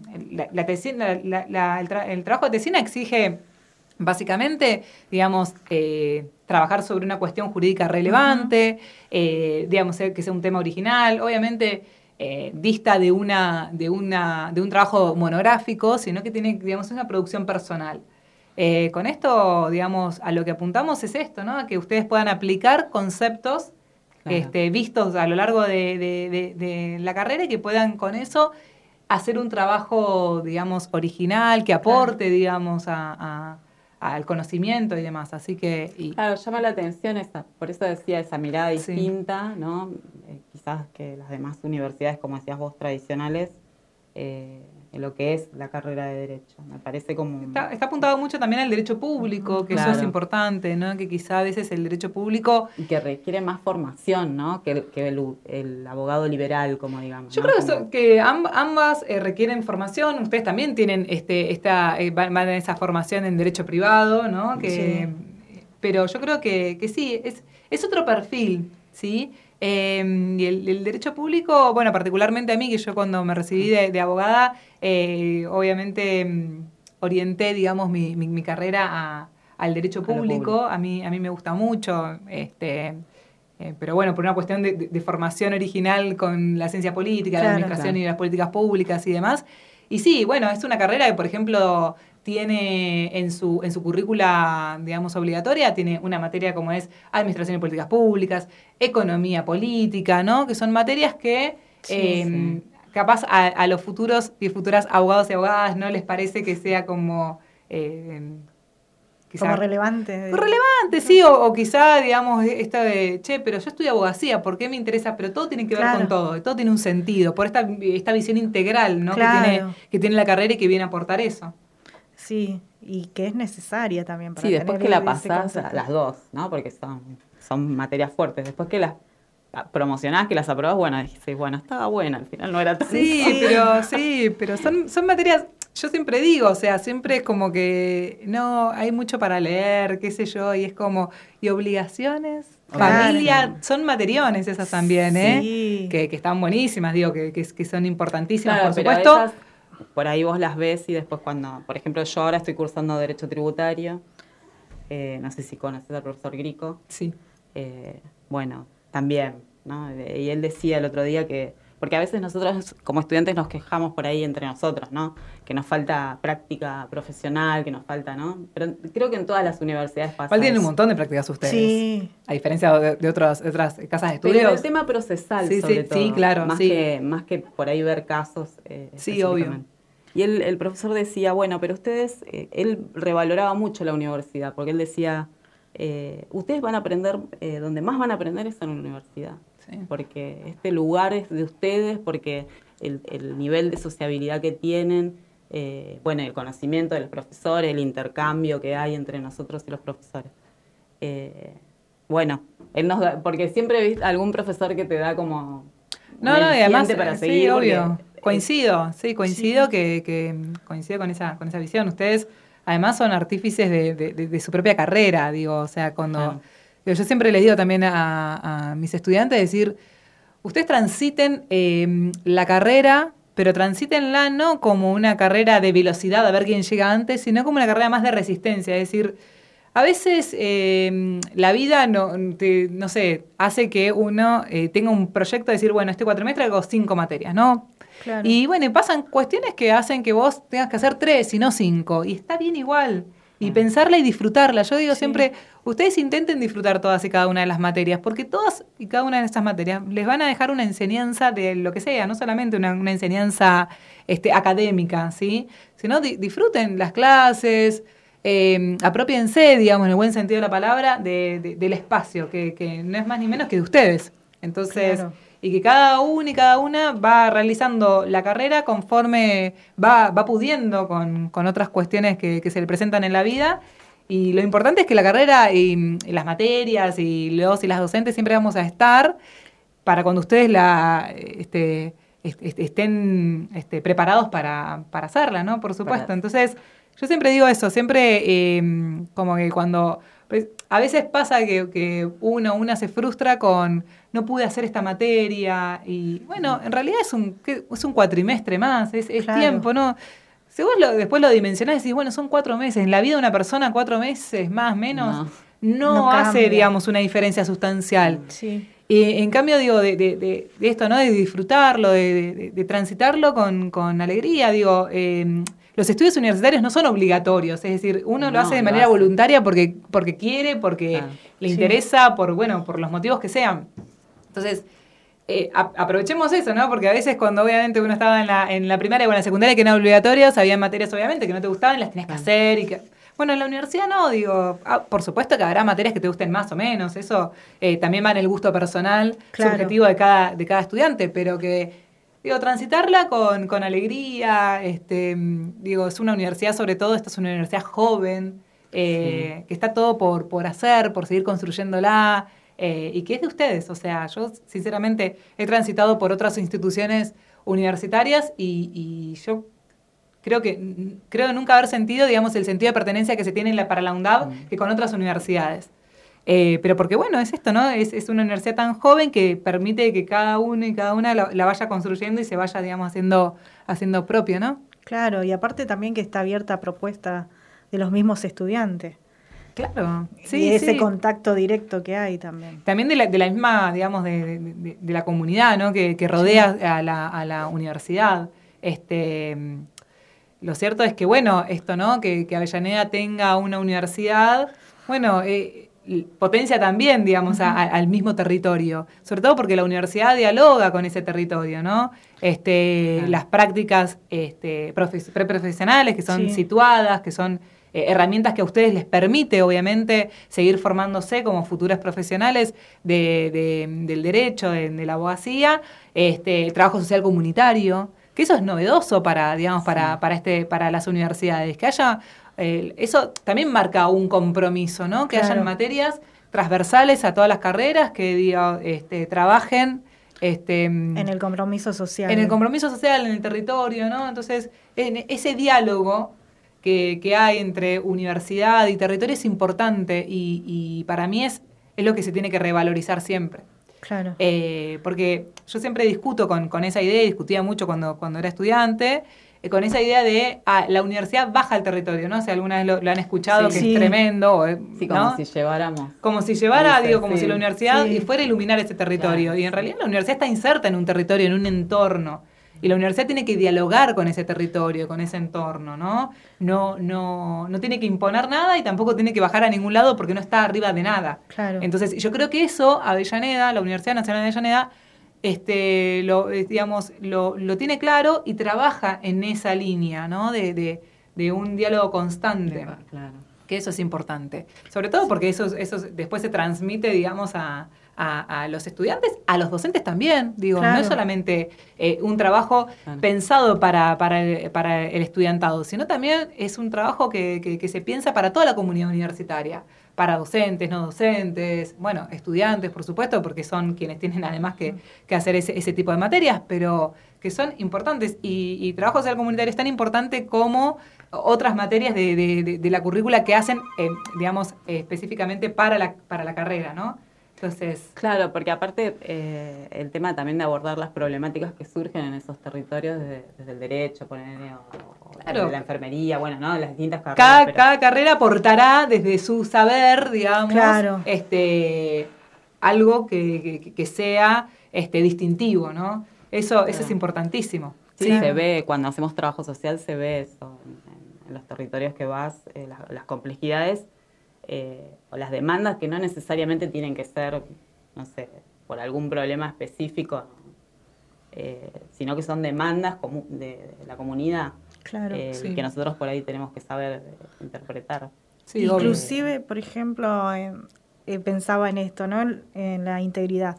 la, tesina, el, trabajo de tesina exige básicamente, digamos, eh, trabajar sobre una cuestión jurídica relevante, digamos, que sea un tema original, obviamente dista de, una, de, una, de un trabajo monográfico, sino que tiene, digamos, una producción personal. Eh, con esto, digamos, a lo que apuntamos es esto, ¿no? Que ustedes puedan aplicar conceptos este, vistos a lo largo de, la carrera y que puedan con eso hacer un trabajo, digamos, original, que aporte, digamos, al conocimiento y demás. Así que. Claro, llama la atención esa, por eso decía esa mirada distinta, ¿no? Eh, quizás que las demás universidades, como decías vos, tradicionales, eh, en lo que es la carrera de Derecho. Me parece como... Está, apuntado mucho también al derecho público, que eso es importante, ¿no? Que quizá a veces el derecho público... Y que requiere más formación, ¿no? Que, que el, abogado liberal, como digamos. Yo creo que ambas eh, requieren formación. Ustedes también tienen este esta eh, van, en esa formación en derecho privado, ¿no? Que, Pero yo creo que, que sí, es, es otro perfil, ¿sí? Em, y el, derecho público, bueno, particularmente a mí, que yo cuando me recibí de, abogada, eh, obviamente em, orienté, digamos, mi, mi, carrera al derecho público. A, mí, a mí me gusta mucho. Este, eh, pero bueno, por una cuestión de, formación original con la ciencia política, la administración y las políticas públicas y demás. Y sí, bueno, es una carrera que, por ejemplo, tiene en su, en su currícula, digamos, obligatoria, tiene una materia como es Administración y Políticas Públicas, Economía Política, ¿no? Que son materias que em, capaz a, los futuros y futuras abogados y abogadas no les parece que sea como... Eh, como relevante. Relevante, sí, o, quizá, digamos, esta de, che, pero yo estudio abogacía, ¿por qué me interesa? Pero todo tiene que ver con todo, todo tiene un sentido, por esta, esta visión integral ¿no? que, tiene, que tiene la carrera y que viene a aportar eso. Sí, y que es necesaria también para Sí, después que la pasás las dos, ¿no? Porque son, son materias fuertes. Después que las promocionás, que las aprobás, bueno, dices, bueno, estaba buena, al final no era tan... Sí, pero, sí, pero son, son materias, yo siempre digo, o sea, siempre es como que no, hay mucho para leer, qué sé yo, y es como, y obligaciones, familia, son materiones esas también, ¿eh? Que, que están buenísimas, digo, que, que, son importantísimas, por supuesto por ahí vos las ves y después cuando, por ejemplo, yo ahora estoy cursando Derecho Tributario, eh, no sé si conoces al profesor Grico. Sí. Eh, bueno, también ¿no? Y él decía el otro día que porque a veces nosotros como estudiantes nos quejamos por ahí entre nosotros, ¿no? Que nos falta práctica profesional, que nos falta, ¿no? Pero creo que en todas las universidades pasa. Tienen un montón de prácticas ustedes. Sí. A diferencia de, otras, otras casas de estudios. Pero el tema procesal, sí, sobre sí, todo. Sí, claro. Más, Que, más que por ahí ver casos. Eh, sí, obvio. Y él, el profesor decía, bueno, pero ustedes, eh, él revaloraba mucho la universidad, porque él decía, eh, ustedes van a aprender, donde más van a aprender es en la universidad porque este lugar es de ustedes, porque el, nivel de sociabilidad que tienen, eh, bueno, el conocimiento de los profesores, el intercambio que hay entre nosotros y los profesores. Eh, bueno, él nos porque siempre he visto algún profesor que te da como no, no, además, para seguir. Sí, obvio. Coincido, sí, coincido Que, que, coincido con esa, con esa visión. Ustedes además son artífices de, de, su propia carrera, digo, o sea, cuando yo siempre les digo también a, mis estudiantes, decir, ustedes transiten em, la carrera, pero transítenla no como una carrera de velocidad a ver quién llega antes, sino como una carrera más de resistencia. Es decir, a veces em, la vida, no, no sé, hace que uno eh, tenga un proyecto de decir, bueno, este cuatrimestre hago cinco materias, ¿no? Y bueno, pasan cuestiones que hacen que vos tengas que hacer tres y no cinco. Y está bien igual y pensarla y disfrutarla. Yo digo siempre, ustedes intenten disfrutar todas y cada una de las materias, porque todas y cada una de estas materias les van a dejar una enseñanza de lo que sea, no solamente una, enseñanza este, académica, ¿sí? Sino disfruten las clases, eh, apropiense, digamos, en el buen sentido de la palabra, del espacio, que, no es más ni menos que de ustedes. Entonces y que cada uno y cada una va realizando la carrera conforme va, va pudiendo con, con otras cuestiones que, se le presentan en la vida. Y lo importante es que la carrera y, las materias y los y las docentes siempre vamos a estar para cuando ustedes la este, estén este, preparados para, para hacerla, ¿no? Por supuesto. Entonces, yo siempre digo eso, siempre em, como que cuando a veces pasa que, que uno, una se frustra con no pude hacer esta materia y bueno, en realidad es un, es un cuatrimestre más, es, tiempo, ¿no? Si vos después lo dimensionás y decís, bueno, son cuatro meses, en la vida de una persona cuatro meses, más, menos, no, hace, digamos, una diferencia sustancial. Sí. Y en cambio, digo, de, de, de, esto, ¿no? De disfrutarlo, de, transitarlo con, con alegría, digo, eh, los estudios universitarios no son obligatorios, es decir, uno lo hace de manera voluntaria porque, porque quiere, porque ah, le interesa, por, bueno, por los motivos que sean. Entonces, eh, aprovechemos eso, ¿no? Porque a veces cuando obviamente uno estaba en la, en la primaria o en la secundaria que no eran obligatorios, había materias obviamente que no te gustaban, las tenías que hacer y que... Bueno, en la universidad no, digo, ah, por supuesto que habrá materias que te gusten más o menos, eso eh, también va en el gusto personal, subjetivo de cada, de cada estudiante, pero que digo, transitarla con, con alegría, este, digo, es una universidad sobre todo, esta es una universidad joven, eh, que está todo por, por hacer, por seguir construyéndola, eh, y que es de ustedes, o sea, yo sinceramente he transitado por otras instituciones universitarias y, y yo creo que creo nunca haber sentido, digamos, el sentido de pertenencia que se tiene la, para la UNDAV mm. que con otras universidades. Eh, pero porque, bueno, es esto, ¿no? Es, es, una universidad tan joven que permite que cada uno y cada una la, vaya construyendo y se vaya, digamos, haciendo, haciendo propio, ¿no? Claro, y aparte también que está abierta a propuesta de los mismos estudiantes. Claro, sí. Y ese contacto directo que hay también. También de la, de la misma, digamos, de, de, la comunidad, ¿no? Que, que rodea a, la, a la universidad. Este, lo cierto es que, bueno, esto, ¿no? Que, que Avellaneda tenga una universidad, bueno, eh, potencia también, digamos, al mismo territorio, sobre todo porque la universidad dialoga con ese territorio, ¿no? Este, Las prácticas este, preprofesionales que son situadas, que son eh, herramientas que a ustedes les permite, obviamente, seguir formándose como futuras profesionales de, del derecho, de, la abogacía, este, el trabajo social comunitario, que eso es novedoso para, digamos, para, para, este, para las universidades, que haya eso también marca un compromiso, ¿no? Que hayan materias transversales a todas las carreras que este, trabajen este, en el compromiso social. En el compromiso social, en el territorio, ¿no? Entonces, en ese diálogo que, hay entre universidad y territorio es importante y, para mí es, es lo que se tiene que revalorizar siempre. Claro. Eh, porque yo siempre discuto con, con, esa idea, discutía mucho cuando, cuando era estudiante, con esa idea de ah, la universidad baja al territorio, ¿no? Si alguna vez lo, han escuchado, que es tremendo. Eh, sí, como si lleváramos. Como si llevara, digo, como si la universidad fuera a iluminar ese territorio. Y en realidad la universidad está inserta en un territorio, en un entorno. Y la universidad tiene que dialogar con ese territorio, con ese entorno, ¿no? No, no, no tiene que imponer nada y tampoco tiene que bajar a ningún lado porque no está arriba de nada. Claro. Entonces, yo creo que eso, Avellaneda, la Universidad Nacional de Avellaneda, este, lo, eh, digamos, lo, lo, tiene claro y trabaja en esa línea, ¿no? De, de, de un diálogo constante. Claro. Que eso es importante. Sobre todo porque eso, eso después se transmite, digamos, a, a, los estudiantes, a los docentes también. Digo, no es solamente eh, un trabajo pensado para, para, el, para, el, estudiantado, sino también es un trabajo que, que, que se piensa para toda la comunidad universitaria para docentes, no docentes, bueno, estudiantes, por supuesto, porque son quienes tienen además que, hacer ese, ese, tipo de materias, pero que son importantes. Y, y, trabajo social comunitario es tan importante como otras materias de, de, de la currícula que hacen, eh, digamos, específicamente para la, para la carrera, ¿no? Entonces... Claro, porque aparte eh, el tema también de abordar las problemáticas que surgen en esos territorios desde, el derecho, poner, la enfermería, bueno, ¿no? Las distintas carreras. Cada, carrera aportará desde su saber, digamos, este, algo que, sea este, distintivo, ¿no? Eso, eso es importantísimo. Sí, se ve, cuando hacemos trabajo social se ve eso, en, los territorios que vas, eh, las complejidades eh, o las demandas que no necesariamente tienen que ser, no sé, por algún problema específico, eh, sino que son demandas de, la comunidad claro, eh, que nosotros por ahí tenemos que saber interpretar. Inclusive, por ejemplo, pensaba en esto, ¿no? En la integridad.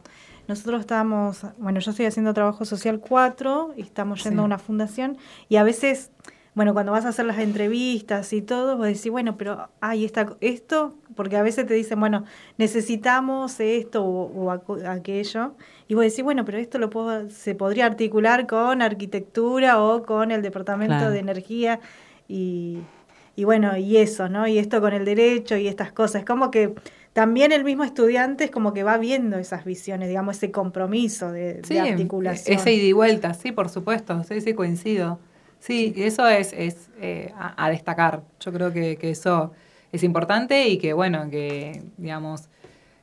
Nosotros estábamos, bueno, yo estoy haciendo trabajo social 4 y estamos yendo a una fundación y a veces bueno, cuando vas a hacer las entrevistas y todo, vos decís, bueno, pero hay está esto, porque a veces te dicen, bueno, necesitamos esto o, aquello, y vos decís, bueno, pero esto lo puedo, se podría articular con arquitectura o con el departamento de energía y, y bueno, y eso, ¿no? Y esto con el derecho y estas cosas. Es como que también el mismo estudiante es como que va viendo esas visiones, digamos, ese compromiso de, de articulación. Ese ida y vuelta, sí, por supuesto, sí, sí, coincido. Sí, eso es, es eh, a, destacar. Yo creo que, eso es importante y que, bueno, que, digamos,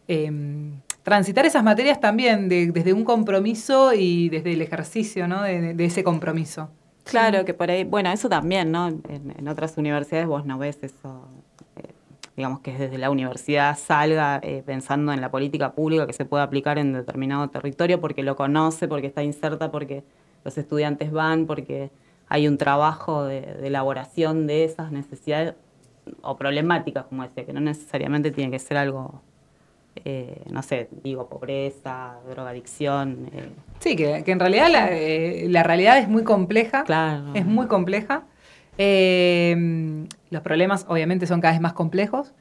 em, transitar esas materias también desde un compromiso y desde el ejercicio, ¿no? De, ese compromiso. Claro, que por ahí, bueno, eso también, ¿no? En, otras universidades vos no ves eso, eh, digamos que desde la universidad salga eh, pensando en la política pública que se puede aplicar en determinado territorio porque lo conoce, porque está inserta, porque los estudiantes van, porque hay un trabajo de, elaboración de esas necesidades o problemáticas, como decía, que no necesariamente tiene que ser algo, eh, no sé, digo, pobreza, drogadicción. Eh. Sí, que, en realidad eh, la, realidad es muy compleja. Claro. Es muy compleja. los problemas obviamente son cada vez más complejos,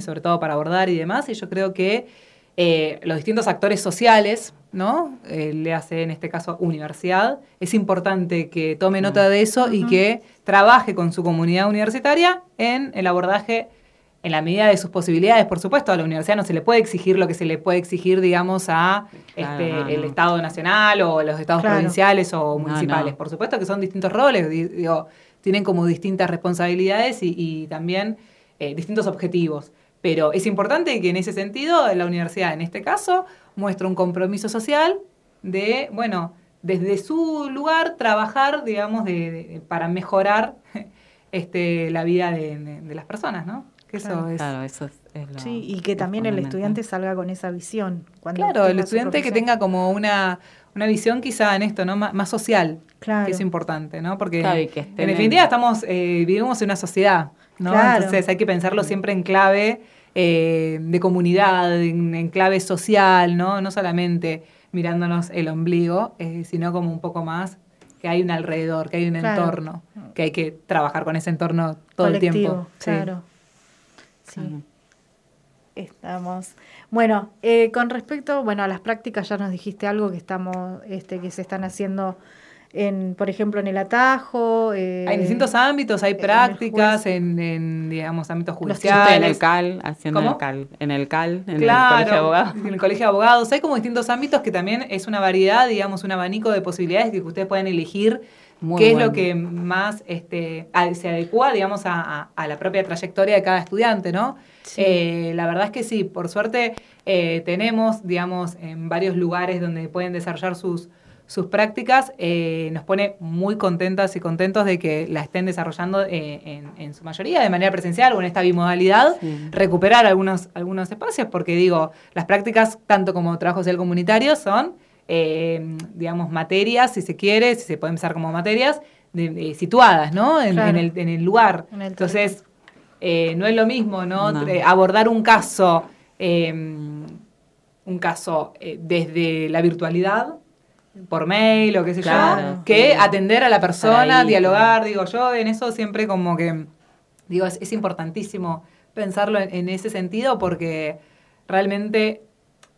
sobre todo para abordar y demás, y yo creo que los distintos actores sociales, ¿no? Eh, le hace en este caso universidad. Es importante que tome nota de eso y que trabaje con su comunidad universitaria en el abordaje en la medida de sus posibilidades, por supuesto, a la universidad no se le puede exigir lo que se le puede exigir, digamos, a este, el Estado nacional o los estados provinciales o municipales. Por supuesto que son distintos roles, digo, tienen como distintas responsabilidades y, también eh, distintos objetivos. Pero es importante que en ese sentido la universidad, en este caso, muestra un compromiso social de, bueno, desde su lugar trabajar, digamos, de, para mejorar este, la vida de, las personas, ¿no? Que eso es, claro, eso es, Sí, y que también el estudiante salga con esa visión. claro, el estudiante que tenga como una, una visión quizá en esto, ¿no? más social, que es importante, ¿no? Porque en definitiva estamos, eh, vivimos en una sociedad, ¿no? Entonces hay que pensarlo siempre en clave eh, de comunidad, en, clave social, ¿no? No solamente mirándonos el ombligo, eh, sino como un poco más que hay un alrededor, que hay un entorno, que hay que trabajar con ese entorno todo el tiempo. Claro. Sí. Estamos. Bueno, eh, con respecto, bueno, a las prácticas ya nos dijiste algo que estamos, este, que se están haciendo en, por ejemplo, en el atajo. Eh, hay distintos ámbitos, hay prácticas en, digamos, ámbitos judiciales. en el CAL, haciendo en el CAL, en el CAL, en el Colegio de Abogados. En el Colegio de Abogados. Hay como distintos ámbitos que también es una variedad, digamos, un abanico de posibilidades que ustedes pueden elegir qué es lo que más este, se adecua, digamos, a, la propia trayectoria de cada estudiante, ¿no? Eh, la verdad es que sí, por suerte eh, tenemos, digamos, en varios lugares donde pueden desarrollar sus, sus prácticas, eh, nos pone muy contentas y contentos de que la estén desarrollando en, su mayoría de manera presencial o en esta bimodalidad, recuperar algunos, algunos espacios, porque digo, las prácticas, tanto como trabajo social comunitario, son eh, digamos, materias, si se quiere, si se puede empezar como materias, situadas, ¿no? En, el, lugar. Entonces, eh, no es lo mismo, ¿no? Abordar un caso, em, un caso eh, desde la virtualidad, por mail o qué sé yo, que atender a la persona, dialogar, digo, yo en eso siempre como que, digo, es, importantísimo pensarlo en ese sentido porque realmente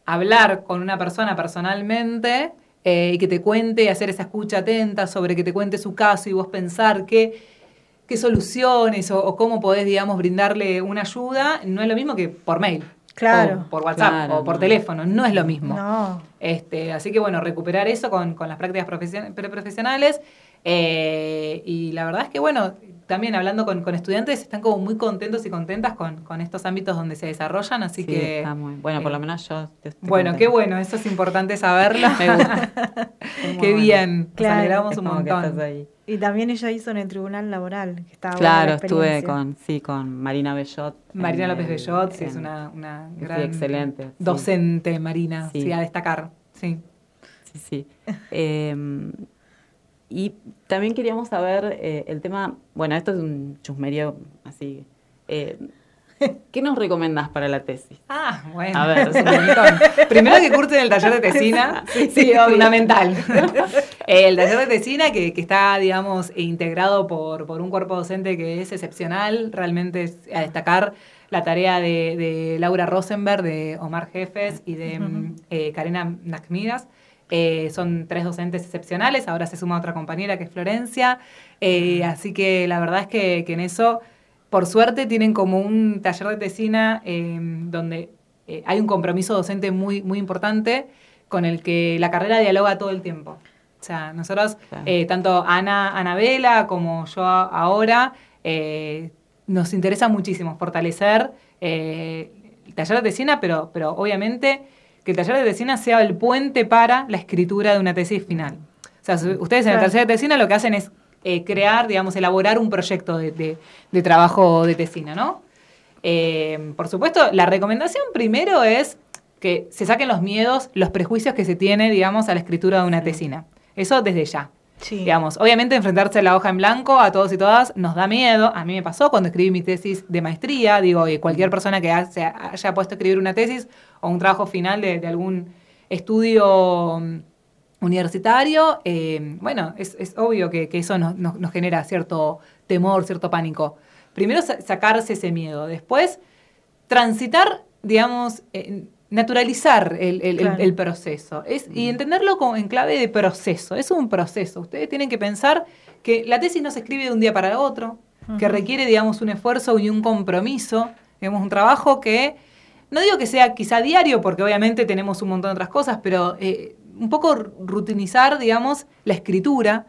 hablar con una persona personalmente eh, y que te cuente, hacer esa escucha atenta sobre que te cuente su caso y vos pensar qué, qué soluciones o, cómo podés, digamos, brindarle una ayuda, no es lo mismo que por mail. Claro. O por WhatsApp o por teléfono, no es lo mismo. No. Este, así que bueno, recuperar eso con, con las prácticas preprofesionales. Eh, y la verdad es que bueno, también hablando con, estudiantes, están como muy contentos y contentas con, estos ámbitos donde se desarrollan, así que... Está muy, bueno, por lo eh, menos yo... bueno, qué bueno, eso es importante saberlo. qué bien, claro. alegramos un montón. Y también ella hizo en el Tribunal Laboral, que estaba Claro, estuve con, sí, con Marina Bellot. Marina López Bellot, sí, es una, una gran excelente, docente, Marina, sí. a destacar, sí. Sí, sí. eh, y también queríamos saber eh, el tema, bueno, esto es un chusmerío así. Eh, ¿Qué nos recomendás para la tesis? Ah, bueno. A ver, Primero que curten el taller de tesina, sí, sí fundamental. el taller de tesina que, que, está, digamos, integrado por, por un cuerpo docente que es excepcional, realmente es a destacar la tarea de, Laura Rosenberg, de Omar Jefes y de uh Karina Nakmidas. Eh, son tres docentes excepcionales, ahora se suma otra compañera que es Florencia, eh, así que la verdad es que, en eso, por suerte, tienen como un taller de tesina em, donde eh, hay un compromiso docente muy, muy importante con el que la carrera dialoga todo el tiempo. O sea, nosotros, tanto Ana, Anabela como yo ahora, nos interesa muchísimo fortalecer el taller de tesina, pero, pero obviamente que el taller de tesina sea el puente para la escritura de una tesis final. O sea, ustedes en el taller de tesina lo que hacen es eh, crear, digamos, elaborar un proyecto de, trabajo de tesina, ¿no? Eh, por supuesto, la recomendación primero es que se saquen los miedos, los prejuicios que se tiene, digamos, a la escritura de una tesina. Eso desde ya. Digamos, obviamente enfrentarse a la hoja en blanco a todos y todas nos da miedo. A mí me pasó cuando escribí mi tesis de maestría. Digo, y cualquier persona que haya puesto a escribir una tesis o un trabajo final de, algún estudio mm, universitario, eh, bueno, es, obvio que, eso nos, genera cierto temor, cierto pánico. Primero sacarse ese miedo, después transitar, digamos, naturalizar el, proceso es, y entenderlo como en clave de proceso. Es un proceso. Ustedes tienen que pensar que la tesis no se escribe de un día para otro, que requiere, digamos, un esfuerzo y un compromiso, digamos, un trabajo que, no digo que sea quizá diario, porque obviamente tenemos un montón de otras cosas, pero eh, un poco rutinizar, digamos, la escritura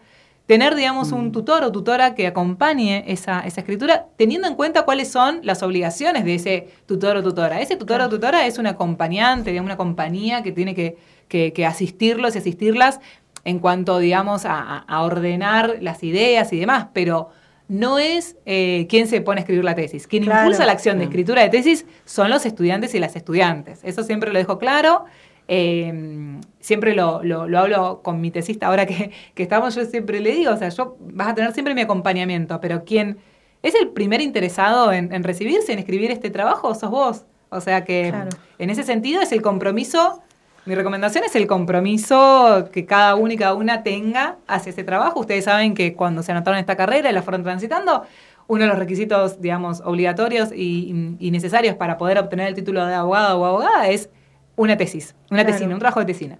tener, digamos, un mm. tutor o tutora que acompañe esa, escritura, teniendo en cuenta cuáles son las obligaciones de ese tutor o tutora. Ese tutor o tutora es un acompañante, digamos, una compañía que tiene que, asistirlos y asistirlas en cuanto, digamos, a, ordenar las ideas y demás, pero no es eh, quien se pone a escribir la tesis. Quien impulsa la acción de escritura de tesis son los estudiantes y las estudiantes. Eso siempre lo dejo claro. Em, siempre lo, lo, hablo con mi tesista ahora que, estamos, yo siempre le digo, o sea, yo vas a tener siempre mi acompañamiento, pero quien es el primer interesado en, recibirse, en escribir este trabajo, sos vos. O sea que en ese sentido es el compromiso, mi recomendación es el compromiso que cada uno y cada una tenga hacia ese trabajo. Ustedes saben que cuando se anotaron esta carrera y la fueron transitando, uno de los requisitos, digamos, obligatorios y, y necesarios para poder obtener el título de abogado o abogada es una tesis, una tesina, un trabajo de tesina.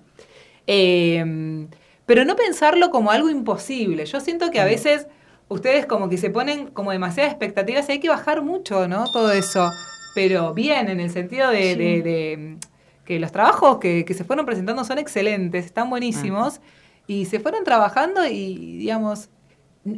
Eh, pero no pensarlo como algo imposible. Yo siento que a veces ustedes como que se ponen como demasiadas expectativas y hay que bajar mucho, ¿no? Todo eso. Pero bien, en el sentido de, que los trabajos que, se fueron presentando son excelentes, están buenísimos, y se fueron trabajando y, digamos,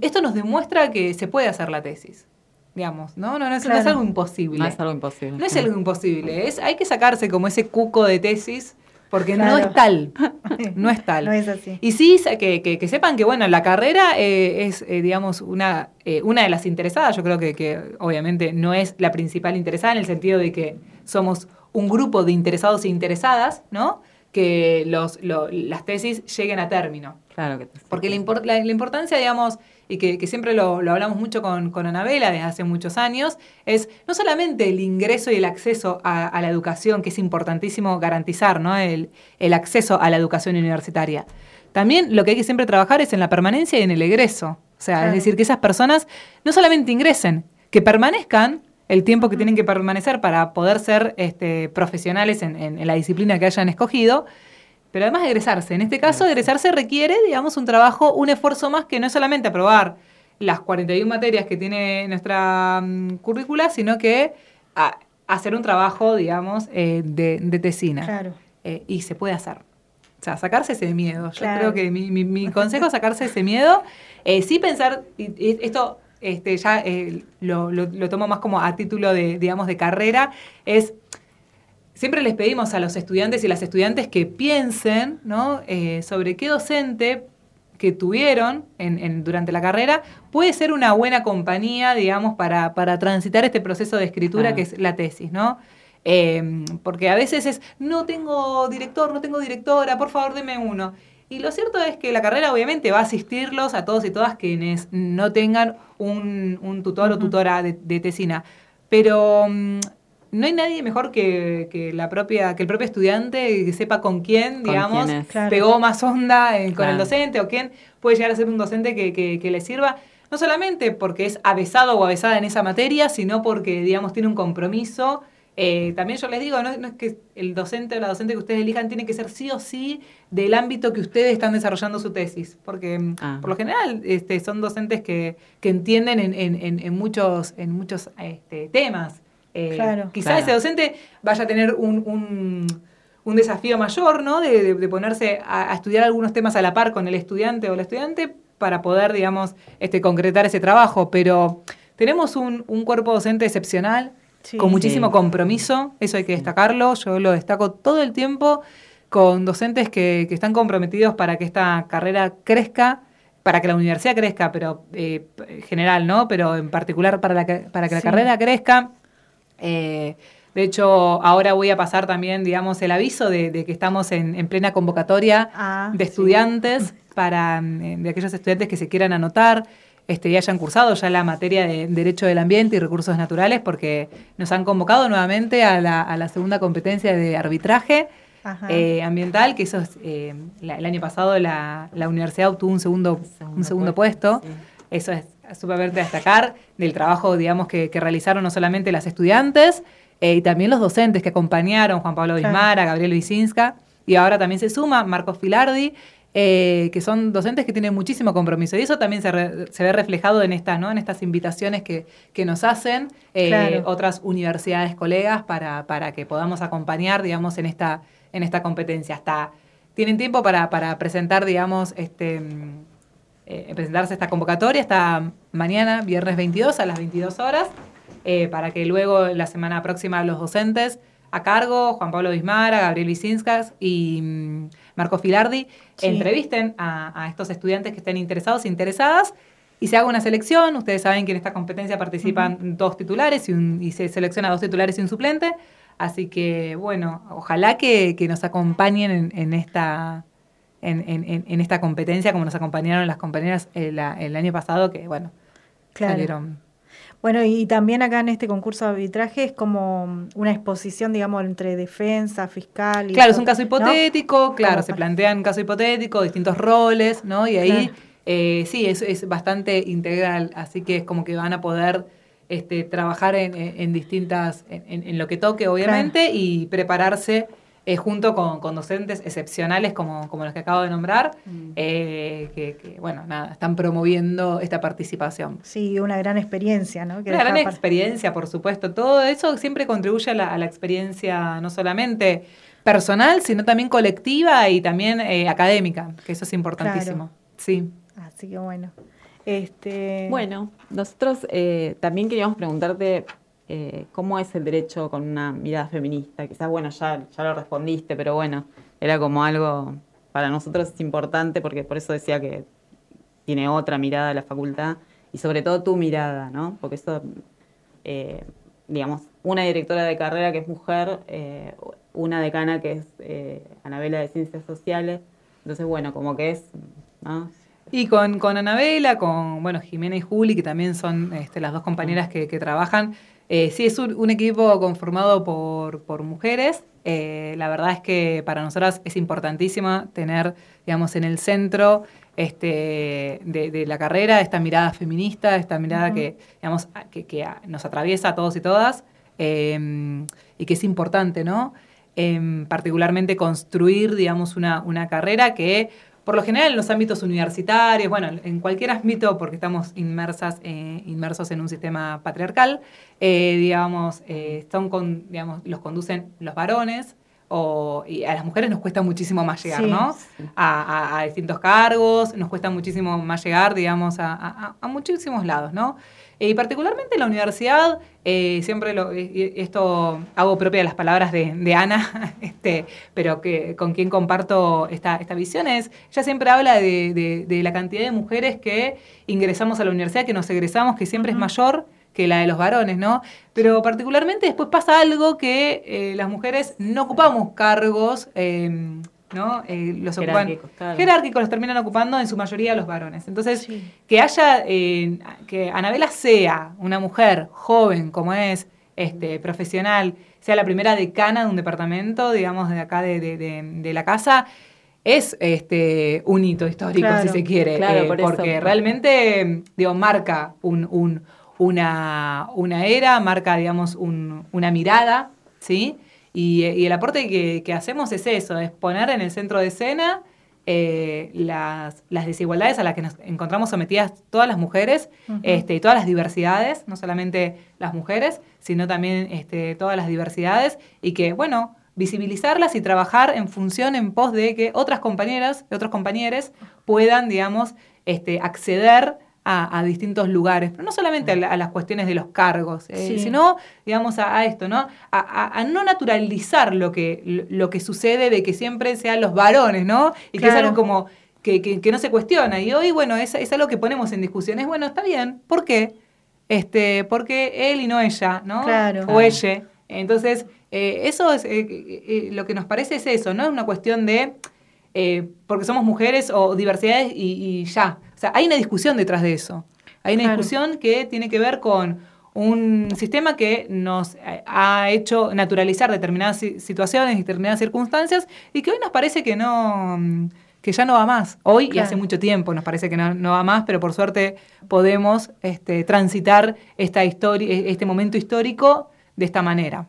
esto nos demuestra que se puede hacer la tesis digamos, ¿no? No, no, es, algo imposible. No es algo imposible. No es algo imposible, es, hay que sacarse como ese cuco de tesis porque no es tal, no es tal. no es así. Y sí, que, que, sepan que, bueno, la carrera eh, es, eh, digamos, una, eh, una de las interesadas, yo creo que, que obviamente no es la principal interesada en el sentido de que somos un grupo de interesados e interesadas, ¿no? Que los, las tesis lleguen a término. Claro que Porque la, la, la importancia, digamos, y que, siempre lo, hablamos mucho con, con, Anabela desde hace muchos años, es no solamente el ingreso y el acceso a, la educación, que es importantísimo garantizar ¿no? el, acceso a la educación universitaria. También lo que hay que siempre trabajar es en la permanencia y en el egreso. O sea, es decir, que esas personas no solamente ingresen, que permanezcan el tiempo que tienen que permanecer para poder ser este, profesionales en, en la disciplina que hayan escogido, pero además egresarse. En este caso, egresarse requiere, digamos, un trabajo, un esfuerzo más que no es solamente aprobar las 41 materias que tiene nuestra mm, currícula, sino que hacer un trabajo, digamos, eh, de, tesina. Claro. Eh, y se puede hacer. O sea, sacarse ese miedo. Yo creo que mi, mi, consejo es sacarse ese miedo. Eh, sí pensar, y, esto este, ya lo, lo, lo, tomo más como a título de, digamos, de carrera, es siempre les pedimos a los estudiantes y las estudiantes que piensen ¿no? Eh, sobre qué docente que tuvieron en, durante la carrera puede ser una buena compañía, digamos, para, para transitar este proceso de escritura que es la tesis, ¿no? Em, porque a veces es, no tengo director, no tengo directora, por favor deme uno. Y lo cierto es que la carrera obviamente va a asistirlos a todos y todas quienes no tengan un, tutor o tutora de, de tesina. Pero mm, no hay nadie mejor que, la propia, que el propio estudiante que sepa con quién, digamos, pegó más onda eh, con el docente o quién puede llegar a ser un docente que, le sirva, no solamente porque es avesado o avesada en esa materia, sino porque, digamos, tiene un compromiso. Eh, también yo les digo, no, es que el docente o la docente que ustedes elijan tiene que ser sí o sí del ámbito que ustedes están desarrollando su tesis, porque mm, ah. por lo general este, son docentes que, entienden en, muchos, en muchos este, temas. Eh, claro. Quizás ese docente vaya a tener un, un, desafío mayor, ¿no? De, ponerse a, estudiar algunos temas a la par con el estudiante o la estudiante para poder, digamos, este, concretar ese trabajo. Pero tenemos un, cuerpo docente excepcional, con muchísimo compromiso, eso hay que destacarlo, yo lo destaco todo el tiempo con docentes que, están comprometidos para que esta carrera crezca, para que la universidad crezca, pero eh, en general, ¿no? Pero en particular para, la, para que la carrera crezca eh, de hecho, ahora voy a pasar también, digamos, el aviso de, que estamos en, plena convocatoria ah, de estudiantes para mm, de aquellos estudiantes que se quieran anotar este, y hayan cursado ya la materia de Derecho del Ambiente y Recursos Naturales, porque nos han convocado nuevamente a la, segunda competencia de arbitraje eh, ambiental, que eso es, eh, el año pasado la, universidad obtuvo un segundo, un segundo, puesto. Eso es súper destacar del trabajo, digamos, que, realizaron no solamente las estudiantes, eh, y también los docentes que acompañaron, Juan Pablo Bismara, Gabriel Vicinska, y ahora también se suma Marcos Filardi, eh, que son docentes que tienen muchísimo compromiso. Y eso también se, ve reflejado en, esta, ¿no? en estas invitaciones que, nos hacen eh, otras universidades colegas para, para, que podamos acompañar, digamos, en esta, en esta competencia. Hasta tienen tiempo para, para presentar, digamos, este eh, presentarse esta convocatoria hasta mañana, viernes 22 a las 22 horas, eh, para que luego la semana próxima los docentes a cargo, Juan Pablo Bismara, Gabriel Vicinskas y mm, Marco Filardi, entrevisten a, estos estudiantes que estén interesados interesadas y se haga una selección. Ustedes saben que en esta competencia participan dos titulares y, se selecciona dos titulares y un suplente. Así que, bueno, ojalá que, nos acompañen en esta en, esta competencia, como nos acompañaron las compañeras el, año pasado, que bueno, salieron. Bueno, y también acá en este concurso de arbitraje es como una exposición, digamos, entre defensa, fiscal. Y claro, es un caso hipotético, claro, se plantean un caso hipotético, distintos roles, ¿no? Y ahí eh, sí, es, es bastante integral, así que es como que van a poder este, trabajar en, distintas, en, lo que toque, obviamente, y prepararse eh, junto con, docentes excepcionales como, como, los que acabo de nombrar, mm. eh, que, bueno, nada, están promoviendo esta participación. Sí, una gran experiencia, ¿no? una gran experiencia, por supuesto. Todo eso siempre contribuye a la, experiencia no solamente personal, sino también colectiva y también eh, académica, que eso es importantísimo. Sí. Así que bueno. Este... Bueno, nosotros también queríamos preguntarte eh, cómo es el derecho con una mirada feminista. Quizás, bueno, ya, ya lo respondiste, pero bueno, era como algo, para nosotros importante porque por eso decía que tiene otra mirada la facultad y sobre todo tu mirada, ¿no? Porque eso, eh, digamos, una directora de carrera que es mujer, eh, una decana que es Anabela de Ciencias Sociales, entonces, bueno, como que es, Y con, con Anabela, con bueno, Jimena y Juli, que también son este, las dos compañeras que trabajan, eh, sí, es un, equipo conformado por, mujeres. Eh, la verdad es que para nosotras es importantísimo tener, digamos, en el centro este, de, la carrera esta mirada feminista, esta mirada que, digamos, que, nos atraviesa a todos y todas em, y que es importante, ¿no? Em, particularmente construir, digamos, una, una carrera que por lo general en los ámbitos universitarios, bueno, en cualquier ámbito, porque estamos inmersas, eh, inmersos en un sistema patriarcal, eh, digamos, eh, son con, digamos, los conducen los varones, o, y a las mujeres nos cuesta muchísimo más llegar, ¿no? A, distintos cargos, nos cuesta muchísimo más llegar, digamos, a, a muchísimos lados, ¿no? Eh, y particularmente en la universidad, eh, siempre lo, eh, esto hago propia las palabras de, Ana, este, pero que, con quien comparto esta, esta visión es, ella siempre habla de, la cantidad de mujeres que ingresamos a la universidad, que nos egresamos, que siempre es mayor que la de los varones, ¿no? Pero particularmente después pasa algo que las mujeres no ocupamos cargos ¿no? Eh, los jerárquicos, jerárquicos los terminan ocupando en su mayoría los varones. Entonces, que haya, eh, que Anabela sea una mujer joven como es, este, profesional, sea la primera decana de un departamento, digamos, de acá de, la casa, es este, un hito histórico, si se quiere, eh, porque realmente, digo, marca un, una, una era, marca, digamos, una mirada, ¿sí?, y, el aporte que, hacemos es eso, es poner en el centro de escena eh, las, desigualdades a las que nos encontramos sometidas todas las mujeres este, y todas las diversidades, no solamente las mujeres, sino también este, todas las diversidades, y que, bueno, visibilizarlas y trabajar en función, en pos de que otras compañeras, otros compañeros puedan, digamos, este, acceder a, distintos lugares, pero no solamente a, las cuestiones de los cargos, eh, sino, digamos, a, esto, ¿no? A, no naturalizar lo que, lo que sucede de que siempre sean los varones, ¿no? Y que es algo como que, que, no se cuestiona. Y hoy, bueno, es, es algo que ponemos en discusión. Es, bueno, está bien, ¿por qué? Este, porque él y no ella, ¿no? Claro. O ella. Entonces, eh, eso es, eh, lo que nos parece es eso, ¿no? Es una cuestión de, porque somos mujeres o diversidades y, y ya. O sea, hay una discusión detrás de eso. Hay una discusión que tiene que ver con un sistema que nos eh, ha hecho naturalizar determinadas situaciones, determinadas circunstancias, y que hoy nos parece que no que ya no va más. Hoy y hace mucho tiempo nos parece que no, va más, pero por suerte podemos este, transitar esta historia, e, este momento histórico de esta manera.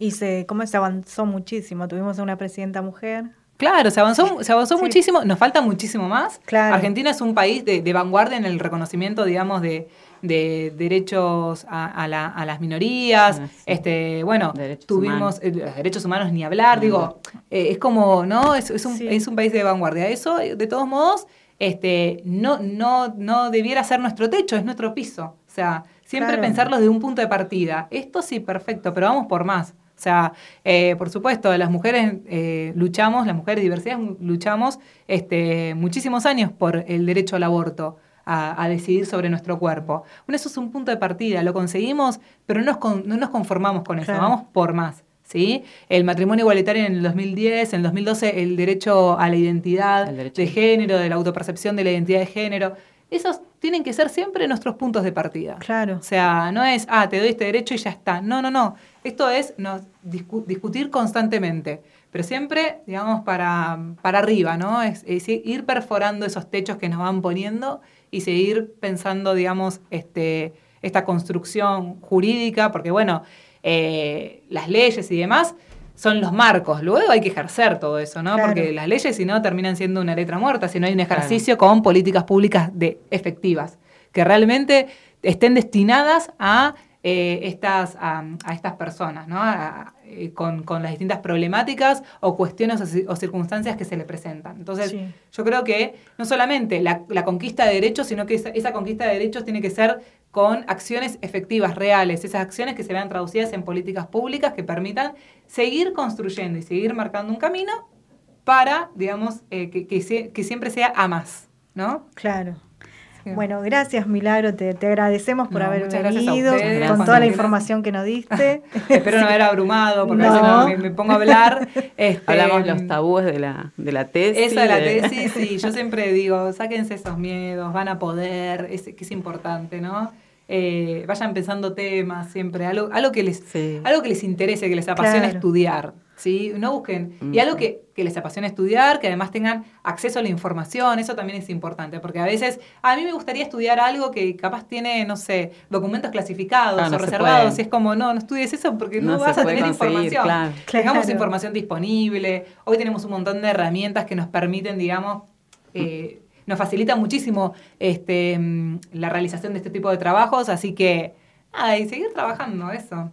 Y se, cómo se avanzó muchísimo. Tuvimos a una presidenta mujer, Claro, se avanzó, se avanzó muchísimo, nos falta muchísimo más. Argentina es un país de, vanguardia en el reconocimiento, digamos, de, derechos a, las minorías. Ah, este, bueno, tuvimos eh, derechos humanos ni hablar, digo, eh, es como, ¿no? Es, un, es un país de vanguardia. Eso, de todos modos, este, no, no, no debiera ser nuestro techo, es nuestro piso. O sea, siempre pensarlo desde un punto de partida. Esto sí, perfecto, pero vamos por más. O sea, eh, por supuesto, las mujeres eh, luchamos, las mujeres diversidad luchamos este, muchísimos años por el derecho al aborto. A, decidir sobre nuestro cuerpo. Bueno, eso es un punto de partida, lo conseguimos, pero no nos, no nos conformamos con eso, vamos por más. ¿sí? El matrimonio igualitario en el 2010, en el 2012 el derecho a la identidad de género, de la autopercepción de la identidad de género. Esos tienen que ser siempre nuestros puntos de partida. Claro. O sea, no es, ah, te doy este derecho y ya está. No, no, no. Esto es discutir constantemente, pero siempre, digamos, para, para arriba, ¿no? Es, ir perforando esos techos que nos van poniendo y seguir pensando, digamos, este, esta construcción jurídica, porque bueno, eh, las leyes y demás son los marcos. Luego hay que ejercer todo eso, ¿no? Porque las leyes, si no, terminan siendo una letra muerta, si no hay un ejercicio con políticas públicas de, efectivas, que realmente estén destinadas a eh, estas, a, estas personas, ¿no? Eh, con, las distintas problemáticas o cuestiones o, circunstancias que se le presentan. Entonces, yo creo que no solamente la, conquista de derechos, sino que esa, conquista de derechos tiene que ser con acciones efectivas, reales, esas acciones que se vean traducidas en políticas públicas que permitan seguir construyendo y seguir marcando un camino para, digamos, eh, que, que siempre sea a más, ¿no? Claro. Bueno, gracias Milagro, te, agradecemos por haber venido con toda la información que nos diste. Espero no haber abrumado, porque a veces me, pongo a hablar. Este, Hablamos los tabúes de la, de la tesis. Esa de la tesis, sí. Yo siempre digo, sáquense esos miedos, van a poder, es, que es importante, ¿no? Eh, vayan pensando temas siempre, algo, algo, que les, algo que les interese, que les apasione estudiar. ¿sí? No busquen. Y algo que, les apasione estudiar, que además tengan acceso a la información, eso también es importante, porque a veces a mí me gustaría estudiar algo que capaz tiene, no sé, documentos clasificados ah, o reservados, y es como, no, no estudies eso porque no, vas a tener información. Tengamos información disponible, hoy tenemos un montón de herramientas que nos permiten, digamos, eh, nos facilita muchísimo este, mm, la realización de este tipo de trabajos, así que nada, y seguir trabajando eso.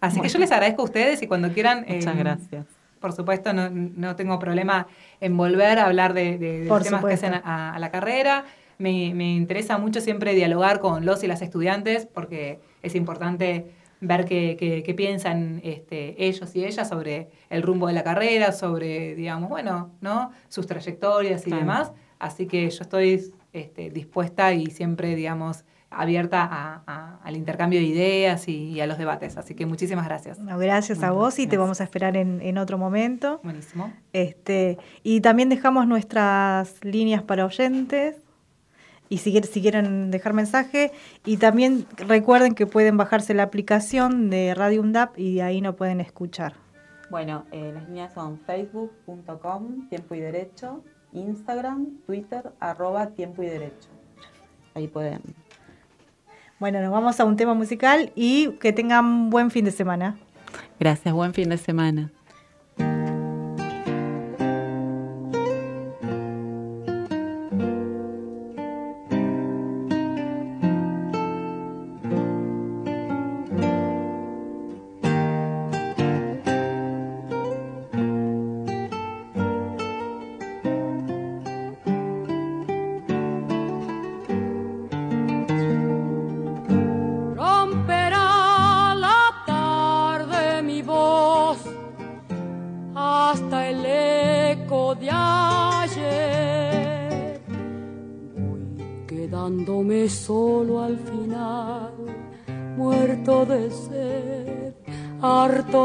Así que yo les agradezco a ustedes y cuando quieran... Muchas em, gracias. Por supuesto, no, tengo problema en volver a hablar de, los temas que hacen a, la carrera. Me, interesa mucho siempre dialogar con los y las estudiantes porque es importante ver qué, piensan este, ellos y ellas sobre el rumbo de la carrera, sobre, digamos, bueno, ¿no? sus trayectorias y demás. Así que yo estoy este, dispuesta y siempre, digamos, abierta al intercambio de ideas y, a los debates. Así que muchísimas gracias. gracias a vos y te vamos a esperar en, otro momento. Buenísimo. Este, y también dejamos nuestras líneas para oyentes. Y si, si quieren dejar mensaje, y también recuerden que pueden bajarse la aplicación de Radio UNDAP y de ahí no pueden escuchar. Bueno, eh, las líneas son facebook.com, tiempo y derecho, Instagram, Twitter, arroba tiempo y derecho. Ahí pueden bueno, nos vamos a un tema musical y que tengan buen fin de semana. Gracias, buen fin de semana.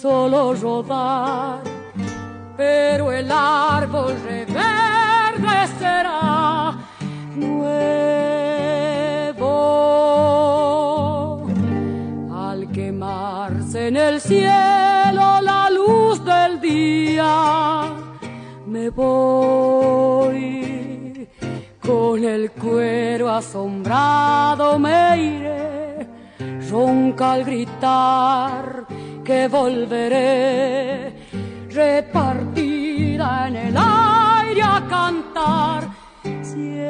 solo rodar, pero el árbol reverdecerá nuevo. Al quemarse en el cielo la luz del día, me voy con el cuero asombrado me iré ronca al gritar que volveré repartida en el aire a cantar siempre.